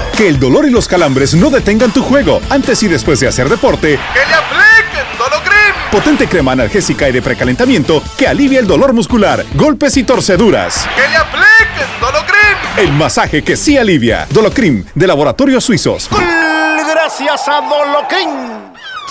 Que el dolor y los calambres no detengan tu juego antes y después de hacer deporte. Que le apliquen Dolocrim. Potente crema analgésica y de precalentamiento que alivia el dolor muscular, golpes y torceduras. Que le apliquen Dolocrim. El masaje que sí alivia. Dolocrim, de Laboratorios Suizos. Gracias a Dolocrim.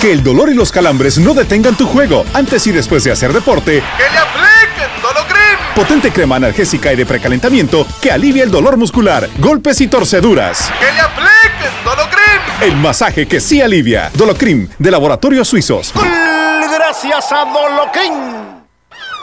Que el dolor y los calambres no detengan tu juego antes y después de hacer deporte. Que le apliquen Dolocrim. Potente crema analgésica y de precalentamiento que alivia el dolor muscular, golpes y torceduras. Que le apliquen Dolocrim. El masaje que sí alivia. Dolocrim, de Laboratorios Suizos. Gracias a Dolocrim.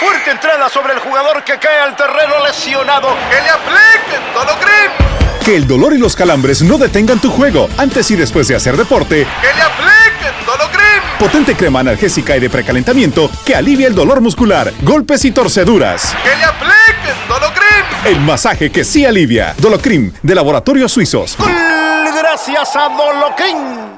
Fuerte entrada sobre el jugador que cae al terreno lesionado. Que le apliquen Dolocrim. Que el dolor y los calambres no detengan tu juego antes y después de hacer deporte. Que le apliquen Dolocrim. Potente crema analgésica y de precalentamiento que alivia el dolor muscular, golpes y torceduras. Que le apliquen Dolocrim. El masaje que sí alivia. Dolocrim, de Laboratorios Suizos. Gracias a Dolocrim.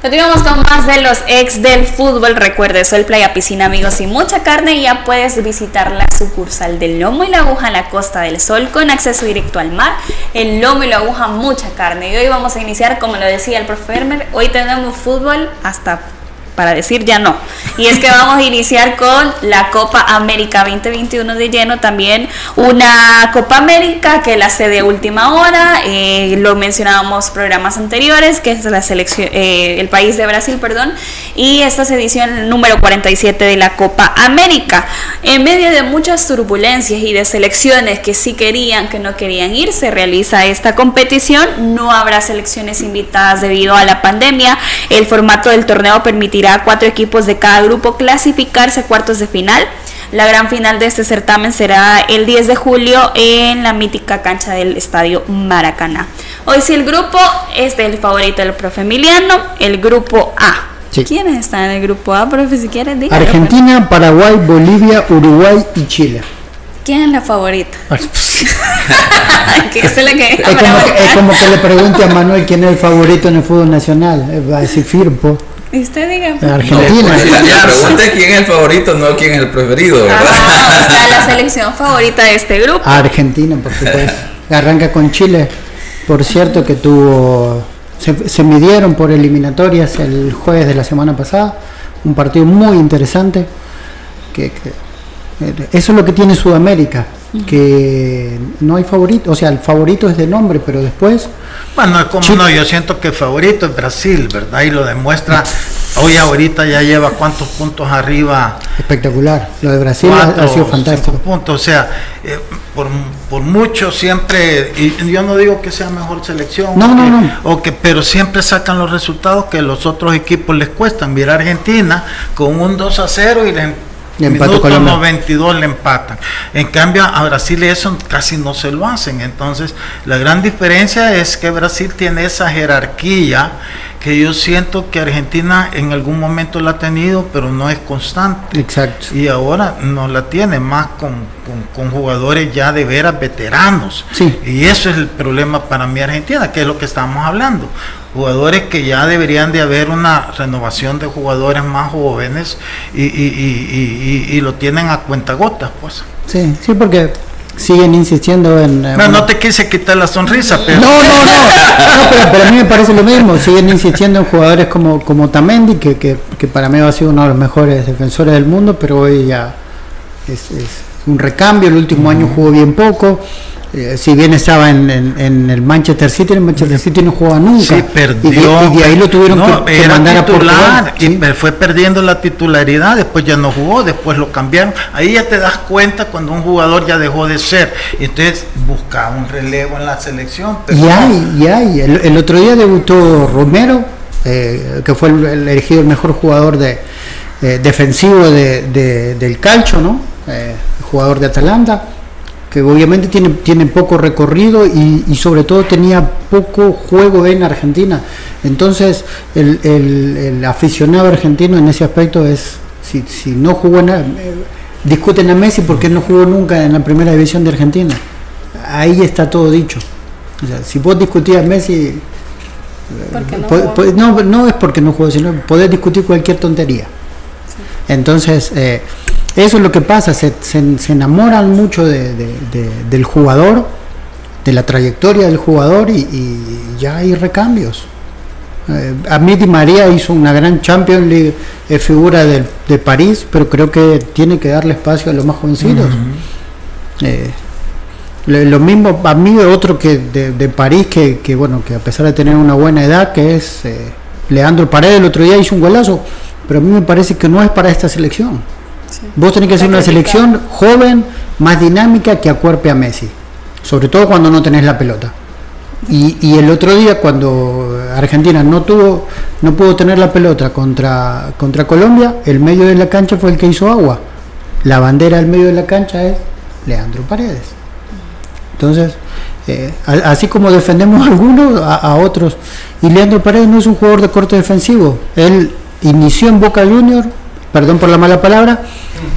Continuamos con más de los ex del fútbol. Recuerde, Sol Playa Piscina, amigos, y mucha carne. Y ya puedes visitar la sucursal del Lomo y la Aguja en la Costa del Sol con acceso directo al mar. El Lomo y la Aguja, mucha carne. Y hoy vamos a iniciar, como lo decía el profe Fermer, hoy tenemos fútbol hasta para decir ya no. Y es que vamos a iniciar con la Copa América 2021 de lleno, también una Copa América que la sede última hora, eh, lo mencionábamos programas anteriores, que es la selección, eh, el país de Brasil, perdón, y esta es edición número 47 de la Copa América. En medio de muchas turbulencias y de selecciones que sí querían, que no querían ir, se realiza esta competición. No habrá selecciones invitadas debido a la pandemia. El formato del torneo permitirá a cuatro equipos de cada grupo clasificarse a cuartos de final. La gran final de este certamen será el 10 de julio en la mítica cancha del Estadio Maracaná. Hoy sí el grupo es del favorito del profe Emiliano, el grupo A. Sí. ¿Quiénes están en el grupo A, profe? Si quieres, dígalo, pues. Argentina, Paraguay, Bolivia, Uruguay y Chile. ¿Quién es la favorita? Ay, pues, que Es como, que, es como que le pregunte a Manuel quién es el favorito en el fútbol nacional. Eh, Va a decir Firpo. Y usted diga. Argentina. Si la, la pregunta es quién es el favorito, no quién es el preferido, ¿verdad? Ah, o sea, la selección favorita de este grupo. Argentina, por supuesto. Arranca con Chile. Por cierto que tuvo... Se, se midieron por eliminatorias el jueves de la semana pasada. Un partido muy interesante. Que, que- eh, eso es lo que tiene Sudamérica. Que no hay favorito. O sea, el favorito es de nombre, pero después... Bueno, como no, yo siento que el favorito es Brasil, ¿verdad? Y lo demuestra. Hoy ahorita ya lleva cuántos puntos arriba. Espectacular. Lo de Brasil ha- Cuatro, ha sido cinco fantástico. puntos. O sea, eh, por, por mucho siempre, y yo no digo que sea mejor selección, No, o no, que- no. o que, pero siempre sacan los resultados que los otros equipos les cuestan. Mira Argentina con un 2 a 0 y les Minuto 92 le empatan. En cambio, a Brasil eso casi no se lo hacen. Entonces, la gran diferencia es que Brasil tiene esa jerarquía que yo siento que Argentina en algún momento la ha tenido, pero no es constante. Exacto. Y ahora no la tiene más con, con, jugadores ya de veras veteranos. Sí. Y eso es el problema para mí Argentina, que es lo que estamos hablando. Jugadores que ya deberían de haber una renovación de jugadores más jóvenes y, y, y, y lo tienen a cuentagotas, pues. Sí, sí, porque siguen insistiendo en... Eh, no, no te quise quitar la sonrisa, pero... No, no, no, pero, a mí me parece lo mismo, siguen insistiendo en jugadores como, como Tamendi, que, que, que para mí ha sido uno de los mejores defensores del mundo, pero hoy ya es, es un recambio, el último año jugó bien poco, eh, si bien estaba en, el Manchester City, el Manchester City no jugaba nunca. Sí, perdió. Y de, ahí lo tuvieron que, mandar a Portugal. Y fue perdiendo la titularidad, después ya no jugó, después lo cambiaron. Ahí ya te das cuenta cuando un jugador ya dejó de ser. Y entonces busca un relevo en la selección. y hay, y hay. El, otro día debutó Romero, eh, que fue el, elegido el mejor jugador de, eh, defensivo del calcio, ¿no? jugador de Atalanta que obviamente tiene, tiene poco recorrido y, sobre todo tenía poco juego en Argentina. Entonces el, aficionado argentino en ese aspecto es, si, si no jugó nada, eh, discuten a Messi porque no jugó nunca en la primera división de Argentina. Ahí está todo dicho. O sea, si vos discutías Messi, no, no, es porque no jugó, sino podés discutir cualquier tontería. Entonces, eh, eso es lo que pasa, se, se, enamoran mucho de, del jugador, de la trayectoria del jugador y, ya hay recambios. Eh, a mí Di María hizo una gran Champions League, es figura de, París, pero creo que tiene que darle espacio a los más jovencitos. Eh, lo, mismo a mí otro que de, París que, que, bueno que a pesar de tener una buena edad que es eh, Leandro Paredes el otro día hizo un golazo pero a mí me parece que no es para esta selección Vos tenés que hacer una selección joven, más dinámica que acuerpe a Messi, sobre todo cuando no tenés la pelota. Y, el otro día cuando Argentina no tuvo, no pudo tener la pelota contra, contra Colombia, el medio de la cancha fue el que hizo agua. La bandera del medio de la cancha es Leandro Paredes. Entonces, eh, así como defendemos a algunos, a, a, otros. Y Leandro Paredes no es un jugador de corte defensivo. Él inició en Boca Junior, perdón por la mala palabra,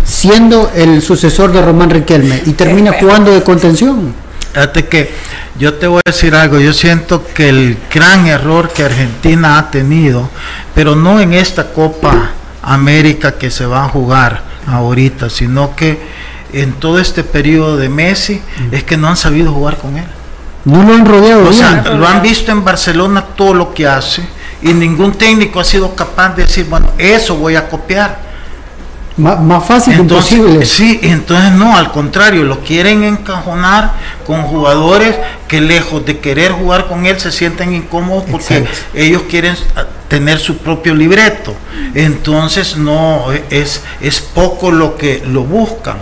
siendo el sucesor de Román Riquelme y termina jugando de contención. Fíjate que yo te voy a decir algo, yo siento que el gran error que Argentina ha tenido, pero no en esta Copa América que se va a jugar ahorita, sino que en todo este periodo de Messi, es que no han sabido jugar con él. No lo han rodeado. O sea, lo han visto en Barcelona todo lo que hace y ningún técnico ha sido capaz de decir, bueno, eso voy a copiar. más fácil entonces, imposible. Sí, entonces no, al contrario, lo quieren encajonar con jugadores que lejos de querer jugar con él se sienten incómodos porque ellos quieren tener su propio libreto. Entonces no es, es poco lo que lo buscan.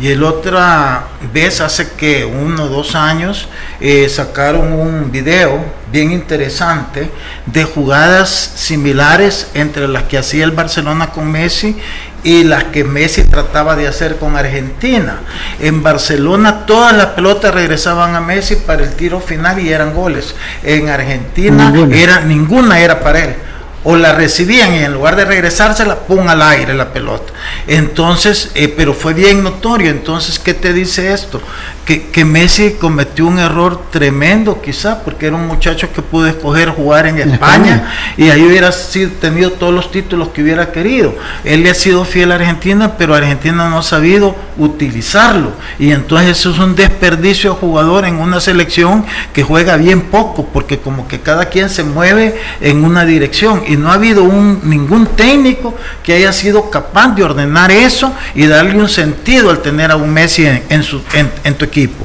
Y el otra vez hace que uno o dos años eh, sacaron un video bien interesante de jugadas similares entre las que hacía el Barcelona con Messi y las que Messi trataba de hacer con Argentina. En Barcelona todas las pelotas regresaban a Messi para el tiro final y eran goles. En Argentina era ninguna era para él o la recibían y en lugar de regresársela, pum al aire la pelota. Entonces, eh, pero fue bien notorio. Entonces, ¿qué te dice esto? Que, Messi cometió un error tremendo, quizá, porque era un muchacho que pudo escoger jugar en España, y ahí hubiera sido, tenido todos los títulos que hubiera querido. Él le ha sido fiel a Argentina, pero Argentina no ha sabido utilizarlo. Y entonces eso es un desperdicio de jugador en una selección que juega bien poco, porque como que cada quien se mueve en una dirección y no ha habido un, ningún técnico que haya sido capaz de ordenar eso y darle un sentido al tener a un Messi en, su, en, tu equipo.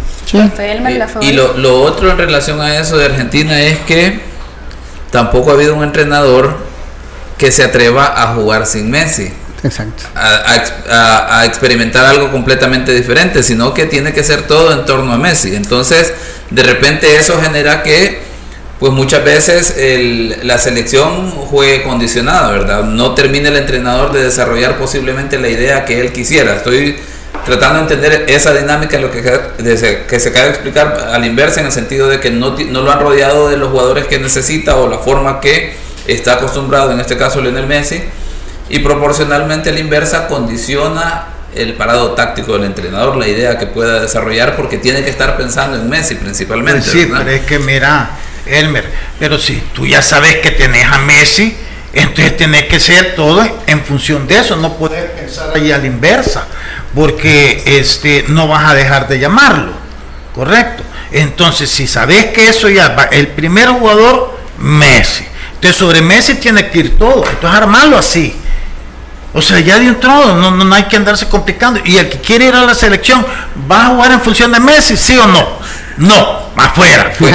Y, lo, lo otro en relación a eso de Argentina es que tampoco ha habido un entrenador que se atreva a jugar sin Messi. Exacto. A, a, experimentar algo completamente diferente, sino que tiene que ser todo en torno a Messi. Entonces, de repente eso genera que pues muchas veces el, la selección juegue condicionada, ¿verdad? No termine el entrenador de desarrollar posiblemente la idea que él quisiera. Estoy tratando de entender esa dinámica lo que, que se acaba de explicar a la inversa en el sentido de que no, no lo han rodeado de los jugadores que necesita o la forma que está acostumbrado, en este caso Lionel Messi, y proporcionalmente la inversa condiciona el parado táctico del entrenador, la idea que pueda desarrollar, porque tiene que estar pensando en Messi principalmente. Pues sí, pero es que mira, Elmer, pero si tú ya sabes que tenés a Messi, entonces tenés que ser todo en función de eso, no puedes pensar ahí a la inversa, porque este, no vas a dejar de llamarlo, ¿correcto? Entonces, si sabes que eso ya va, el primer jugador, Messi. Entonces, sobre Messi tiene que ir todo, entonces armarlo así. O sea, ya de entrado, no, no, hay que andarse complicando. Y el que quiere ir a la selección, ¿va a jugar en función de Messi, sí o no? No, afuera. no,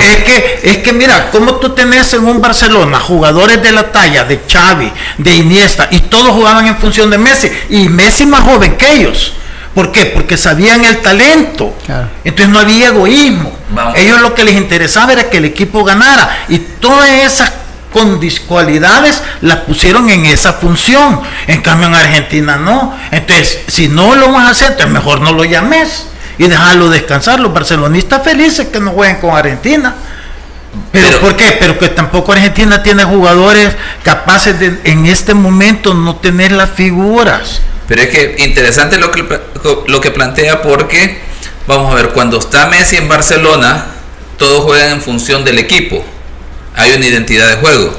es que, es que mira, como tú tenés en un Barcelona jugadores de la talla de Xavi, de Iniesta, y todos jugaban en función de Messi, y Messi más joven que ellos. ¿Por qué? Porque sabían el talento. Entonces no había egoísmo. Ellos lo que les interesaba era que el equipo ganara. Y todas esas cualidades las pusieron en esa función. En cambio en Argentina no. Entonces, si no lo vas a hacer, entonces mejor no lo llames y dejarlo descansar. Los barcelonistas felices que no jueguen con Argentina. Pero, ¿por qué? Pero que tampoco Argentina tiene jugadores capaces de en este momento no tener las figuras. Pero es que interesante lo que, lo que plantea porque, vamos a ver, cuando está Messi en Barcelona, todos juegan en función del equipo. Hay una identidad de juego.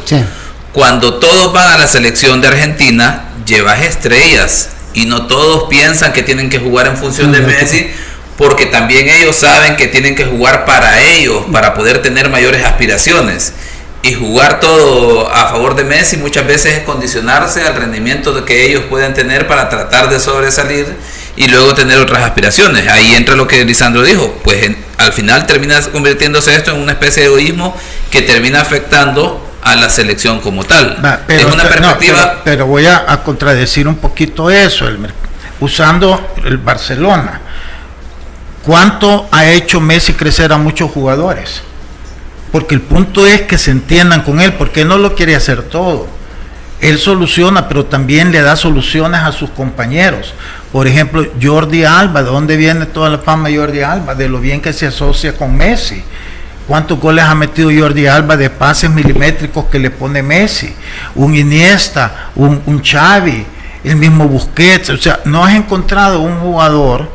Cuando todos van a la selección de Argentina, llevas estrellas y no todos piensan que tienen que jugar en función de Messi porque también ellos saben que tienen que jugar para ellos, para poder tener mayores aspiraciones. Y jugar todo a favor de Messi muchas veces es condicionarse al rendimiento que ellos pueden tener para tratar de sobresalir y luego tener otras aspiraciones. Ahí entra lo que Lisandro dijo, pues al final termina convirtiéndose esto en una especie de egoísmo que termina afectando a la selección como tal. pero, es una perspectiva... pero, voy a, a, contradecir un poquito eso, usando el Barcelona ¿Cuánto ha hecho Messi crecer a muchos jugadores? Porque el punto es que se entiendan con él, porque no lo quiere hacer todo. Él soluciona, pero también le da soluciones a sus compañeros. Por ejemplo, Jordi Alba, ¿de dónde viene toda la fama Jordi Alba? De lo bien que se asocia con Messi. ¿Cuántos goles ha metido Jordi Alba de pases milimétricos que le pone Messi? Un Iniesta, un, un Xavi, el mismo Busquets. O sea, no has encontrado un jugador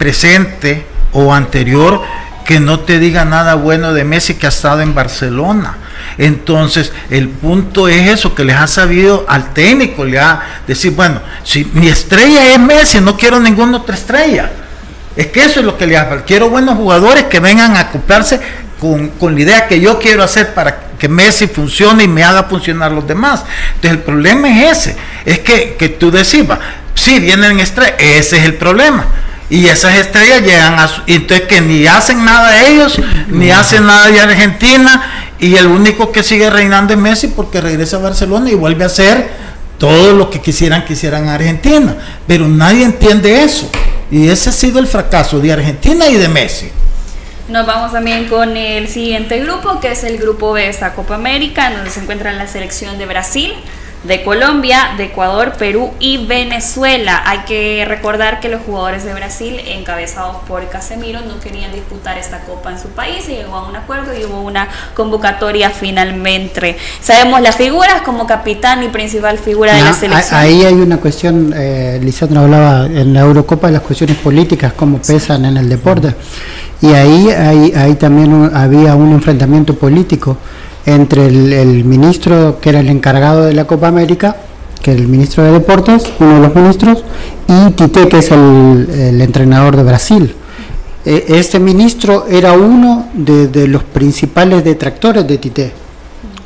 presente o anterior que no te diga nada bueno de Messi que ha estado en Barcelona. Entonces, el punto es eso, que les ha sabido al técnico, le ha decir, bueno, si mi estrella es Messi, no quiero ninguna otra estrella. Es que eso es lo que le hace. Quiero buenos jugadores que vengan a acoplarse con, con, la idea que yo quiero hacer para que Messi funcione y me haga funcionar los demás. Entonces, el problema es ese, es que, que tú decís, sí, vienen estrellas, ese es el problema y esas estrellas llegan a su, entonces que ni hacen nada ellos, ni hacen nada de Argentina, y el único que sigue reinando es Messi porque regresa a Barcelona y vuelve a hacer todo lo que quisieran que hicieran Argentina. Pero nadie entiende eso. Y ese ha sido el fracaso de Argentina y de Messi. Nos vamos también con el siguiente grupo, que es el grupo B de esta Copa América, donde se encuentra la selección de Brasil, de Colombia, de Ecuador, Perú y Venezuela. Hay que recordar que los jugadores de Brasil, encabezados por Casemiro, no querían disputar esta copa en su país y llegó a un acuerdo y hubo una convocatoria finalmente. Sabemos las figuras como capitán y principal figura de la selección. Ahí hay una cuestión, eh, Lisandro hablaba en la Eurocopa de las cuestiones políticas, cómo pesan en el deporte. Y ahí, ahí, ahí también había un enfrentamiento político entre el, ministro que era el encargado de la Copa América, que es el ministro de Deportes, uno de los ministros, y Tite, que es el, entrenador de Brasil. E, este ministro era uno de, los principales detractores de Tite.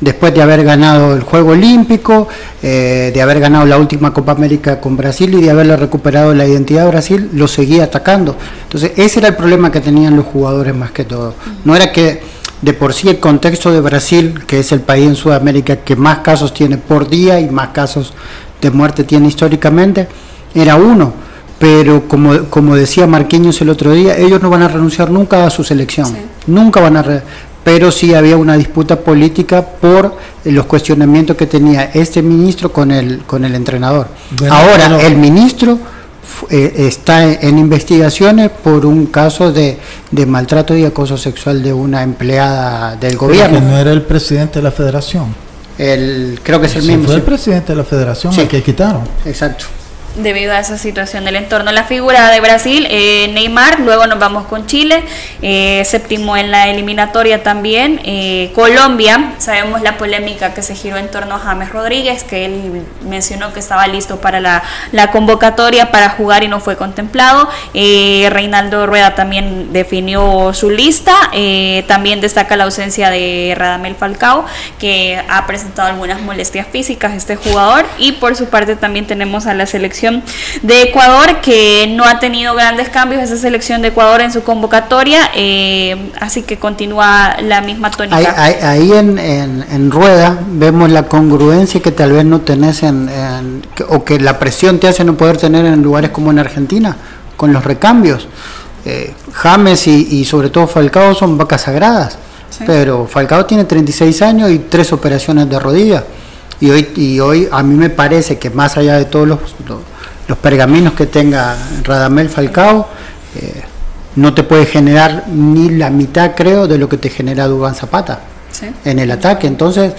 Después de haber ganado el Juego Olímpico, eh, de haber ganado la última Copa América con Brasil y de haberle recuperado la identidad de Brasil, lo seguía atacando. Entonces, ese era el problema que tenían los jugadores más que todo. No era que de por sí el contexto de Brasil, que es el país en Sudamérica que más casos tiene por día y más casos de muerte tiene históricamente, era uno. Pero como, como decía Marquinhos el otro día, ellos no van a renunciar nunca a su selección. Nunca van a... pero sí había una disputa política por los cuestionamientos que tenía este ministro con el, con el entrenador. Ahora, el ministro eh, está en investigaciones por un caso de, de, maltrato y acoso sexual de una empleada del gobierno. Que no era el presidente de la federación. El, creo que es el mismo. Fue el presidente de la federación el que quitaron. Exacto debido a esa situación del entorno. La figura de Brasil, eh, Neymar, luego nos vamos con Chile, eh, séptimo en la eliminatoria también. Eh, Colombia, sabemos la polémica que se giró en torno a James Rodríguez, que él mencionó que estaba listo para la, convocatoria para jugar y no fue contemplado. Reinaldo Rueda también definió su lista. también destaca la ausencia de Radamel Falcao, que ha presentado algunas molestias físicas este jugador. Y por su parte también tenemos a la selección de Ecuador, que no ha tenido grandes cambios esa selección de Ecuador en su convocatoria, eh, así que continúa la misma tónica. Ahí, en, Rueda vemos la congruencia que tal vez no tenés en, o que la presión te hace no poder tener en lugares como en Argentina, con los recambios. Eh, James y, sobre todo Falcao son vacas sagradas, pero Falcao tiene 36 años y tres operaciones de rodilla. Y hoy, y hoy a mí me parece que más allá de todos los, los pergaminos que tenga Radamel Falcao, eh, no te puede generar ni la mitad, creo, de lo que te genera Dubán Zapata en el ataque. Entonces,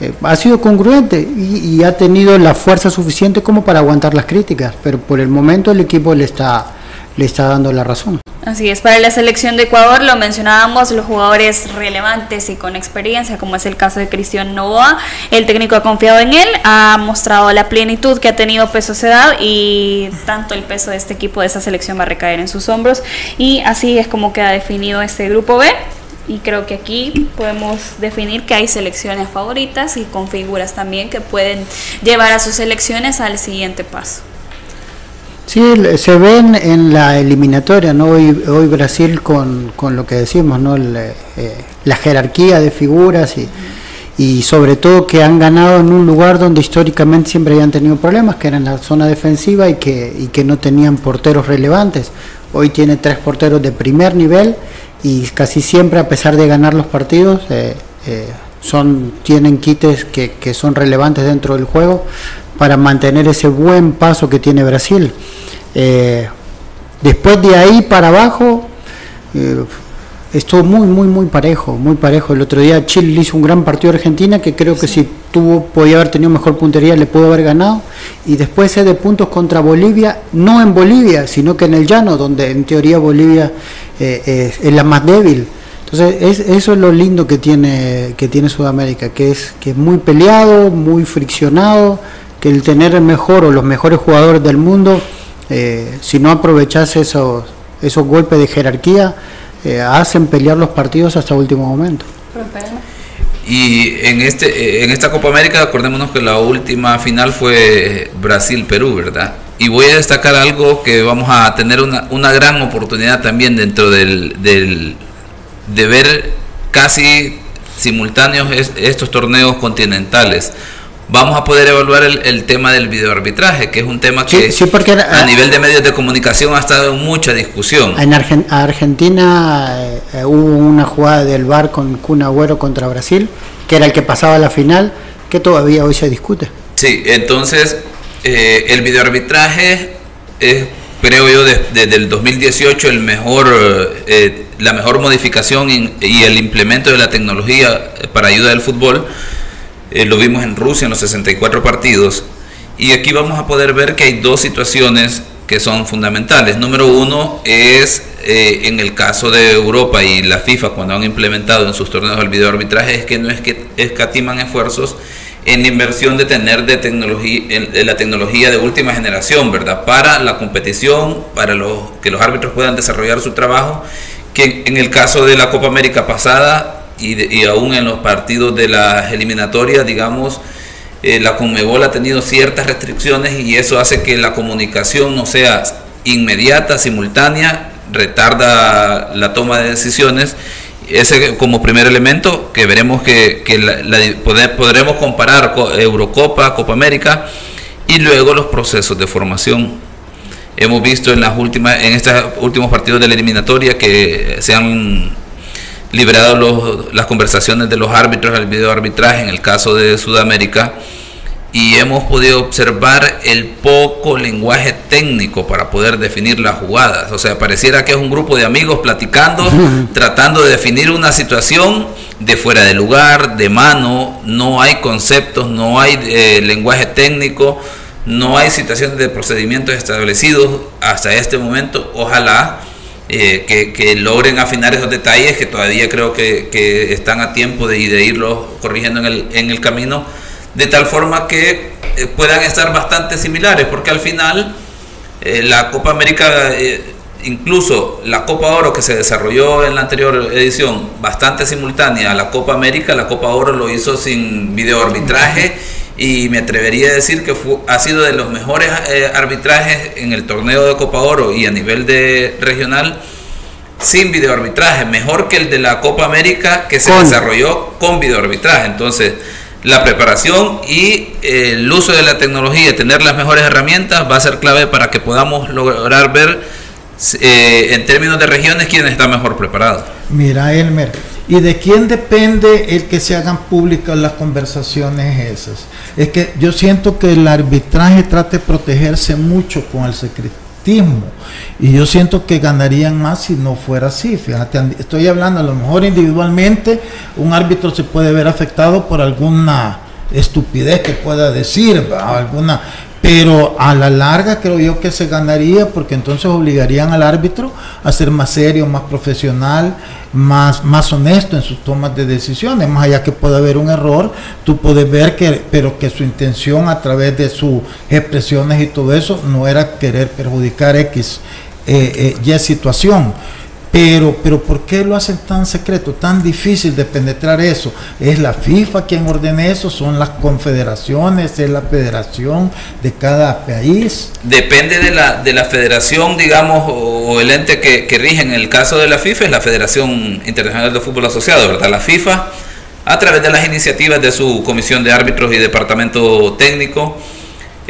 eh, ha sido congruente y, y, ha tenido la fuerza suficiente como para aguantar las críticas, pero por el momento el equipo le está, le está dando la razón. Así es, para la selección de Ecuador lo mencionábamos, los jugadores relevantes y con experiencia, como es el caso de Cristian Novoa, el técnico ha confiado en él, ha mostrado la plenitud que ha tenido peso edad y tanto el peso de este equipo, de esta selección va a recaer en sus hombros y así es como queda definido este grupo B. Y creo que aquí podemos definir que hay selecciones favoritas y con figuras también que pueden llevar a sus selecciones al siguiente paso. Sí, se ven en la eliminatoria, ¿no? Hoy, hoy Brasil con, con lo que decimos, ¿no? Eh, la jerarquía de figuras y, y, sobre todo que han ganado en un lugar donde históricamente siempre habían tenido problemas, que era en la zona defensiva y que, y que no tenían porteros relevantes. Hoy tiene tres porteros de primer nivel y casi siempre, a pesar de ganar los partidos, eh, eh, son, tienen quites que, que son relevantes dentro del juego para mantener ese buen paso que tiene Brasil. Eh, después de ahí para abajo, eh, estuvo muy, muy, muy parejo, muy parejo. El otro día Chile hizo un gran partido a Argentina que creo que si tuvo, podía haber tenido mejor puntería, le pudo haber ganado. Y después de puntos contra Bolivia, no en Bolivia, sino que en el llano, donde en teoría Bolivia eh, es, la más débil. Entonces, eso es lo lindo que tiene, que tiene Sudamérica, que es, que es muy peleado, muy friccionado, que el tener el mejor o los mejores jugadores del mundo, eh, si no aprovechas esos, esos golpes de jerarquía, eh, hacen pelear los partidos hasta último momento. Y en, este, en esta Copa América, acordémonos que la última final fue Brasil-Perú, ¿verdad? Y voy a destacar algo que vamos a tener una, una gran oportunidad también dentro del, del, de ver casi simultáneos estos torneos continentales vamos a poder evaluar el, tema del videoarbitraje, que es un tema que a nivel de medios de comunicación ha estado en mucha discusión. En Argentina eh, hubo una jugada del VAR con Kun Agüero contra Brasil, que era el que pasaba a la final, que todavía hoy se discute. Sí, entonces eh, el videoarbitraje es, creo yo, desde el 2018 el mejor, eh, la mejor modificación y el implemento de la tecnología para ayuda del fútbol eh, lo vimos en Rusia en los 64 partidos. Y aquí vamos a poder ver que hay dos situaciones que son fundamentales. Número uno es eh, en el caso de Europa y la FIFA cuando han implementado en sus torneos el videoarbitraje es que no es que escatiman esfuerzos en inversión de tener de tecnología, la tecnología de última generación, ¿verdad? Para la competición, para los, que los árbitros puedan desarrollar su trabajo, que en el caso de la Copa América pasada y, aún en los partidos de las eliminatorias, digamos, eh, la Conmebol ha tenido ciertas restricciones y eso hace que la comunicación no sea inmediata, simultánea, retarda la toma de decisiones. Ese como primer elemento que veremos que, podremos comparar Eurocopa, Copa América y luego los procesos de formación. Hemos visto en las últimas, en estos últimos partidos de la eliminatoria que se han liberado los- las conversaciones de los árbitros al video arbitraje en el caso de Sudamérica y hemos podido observar el poco lenguaje técnico para poder definir las jugadas. O sea, pareciera que es un grupo de amigos platicando, tratando de definir una situación de fuera de lugar, de mano, no hay conceptos, no hay eh, lenguaje técnico, no hay situaciones de procedimientos establecidos hasta este momento. Ojalá eh, que, que logren afinar esos detalles que todavía creo que, están a tiempo de, de irlos corrigiendo en el, en el camino, de tal forma que eh, puedan estar bastante similares, porque al final eh, la Copa América, eh, incluso la Copa Oro que se desarrolló en la anterior edición, bastante simultánea a la Copa América, la Copa Oro lo hizo sin video arbitraje y me atrevería a decir que ha sido de los mejores eh, arbitrajes en el torneo de Copa Oro y a nivel de regional sin videoarbitraje, mejor que el de la Copa América que se Con. desarrolló con videoarbitraje. Entonces, la preparación y eh, el uso de la tecnología, tener las mejores herramientas va a ser clave para que podamos lograr ver eh, en términos de regiones quién está mejor preparado. Mira, Elmer, ¿y de quién depende el que se hagan públicas las conversaciones esas? Es que yo siento que el arbitraje trata de protegerse mucho con el secretismo y yo siento que ganarían más si no fuera así. Fíjate, estoy hablando a lo mejor individualmente, un árbitro se puede ver afectado por alguna estupidez que pueda decir, alguna pero a la larga creo yo que se ganaría porque entonces obligarían al árbitro a ser más serio, más profesional, más, más honesto en sus tomas de decisiones. Más allá que pueda haber un error, tú puedes ver que, pero que su intención a través de sus expresiones y todo eso no era querer perjudicar X eh, eh, Y situación. Pero, pero ¿por qué lo hacen tan secreto, tan difícil de penetrar eso? ¿Es la FIFA quien ordena eso? ¿Son las confederaciones? ¿Es la federación de cada país? Depende de la, de la federación, digamos, o, el ente que, que rige. En el caso de la FIFA es la Federación Internacional de Fútbol Asociado, ¿verdad? La FIFA, a través de las iniciativas de su comisión de árbitros y departamento técnico,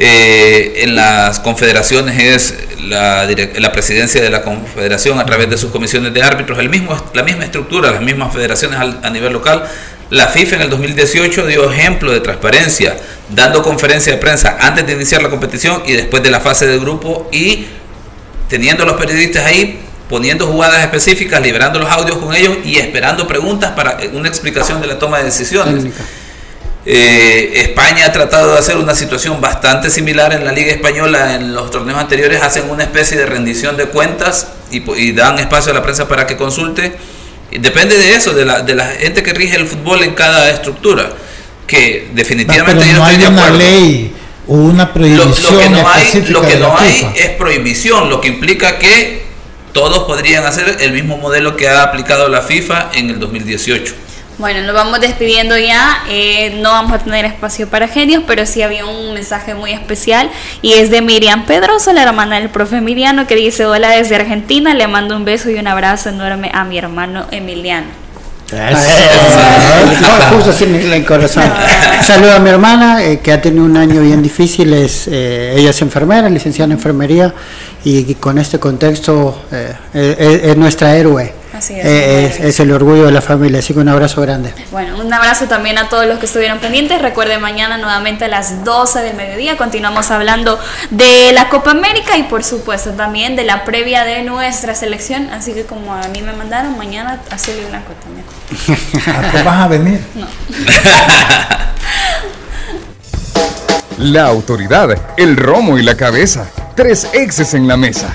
eh, en las confederaciones es la, la presidencia de la confederación a través de sus comisiones de árbitros, el mismo, la misma estructura, las mismas federaciones al- a nivel local. La FIFA en el 2018 dio ejemplo de transparencia, dando conferencia de prensa antes de iniciar la competición y después de la fase de grupo y teniendo a los periodistas ahí, poniendo jugadas específicas, liberando los audios con ellos y esperando preguntas para una explicación de la toma de decisiones. Eh, España ha tratado de hacer una situación bastante similar en la Liga Española. En los torneos anteriores hacen una especie de rendición de cuentas y, dan espacio a la prensa para que consulte. Y depende de eso, de la, de la gente que rige el fútbol en cada estructura. Que definitivamente pero yo no estoy hay de una ley o una Lo, prohibición lo que no hay, específica lo que no hay es prohibición, lo que implica que todos podrían hacer el mismo modelo que ha aplicado la FIFA en el 2018. Bueno, nos vamos despidiendo ya. eh, no vamos a tener espacio para genios, pero sí había un mensaje muy especial y es de Miriam Pedroso, la hermana del profe Emiliano, que dice: Hola desde Argentina, le mando un beso y un abrazo enorme a mi hermano Emiliano. No, justo así en el corazón. Saludo a mi hermana, eh, que ha tenido un año bien difícil. Es, eh, ella es enfermera, licenciada en enfermería, y, y con este contexto eh, eh, es, nuestra héroe. Así es, Eh, es, el orgullo de la familia. Así que un abrazo grande. Bueno, un abrazo también a todos los que estuvieron pendientes. Recuerden, mañana nuevamente a las 12 del mediodía continuamos hablando de la Copa América y por supuesto también de la previa de nuestra selección. Así que como a mí me mandaron, mañana azul y blanco también. ¿A qué vas a venir? La autoridad, el romo y la cabeza. Tres exes en la mesa.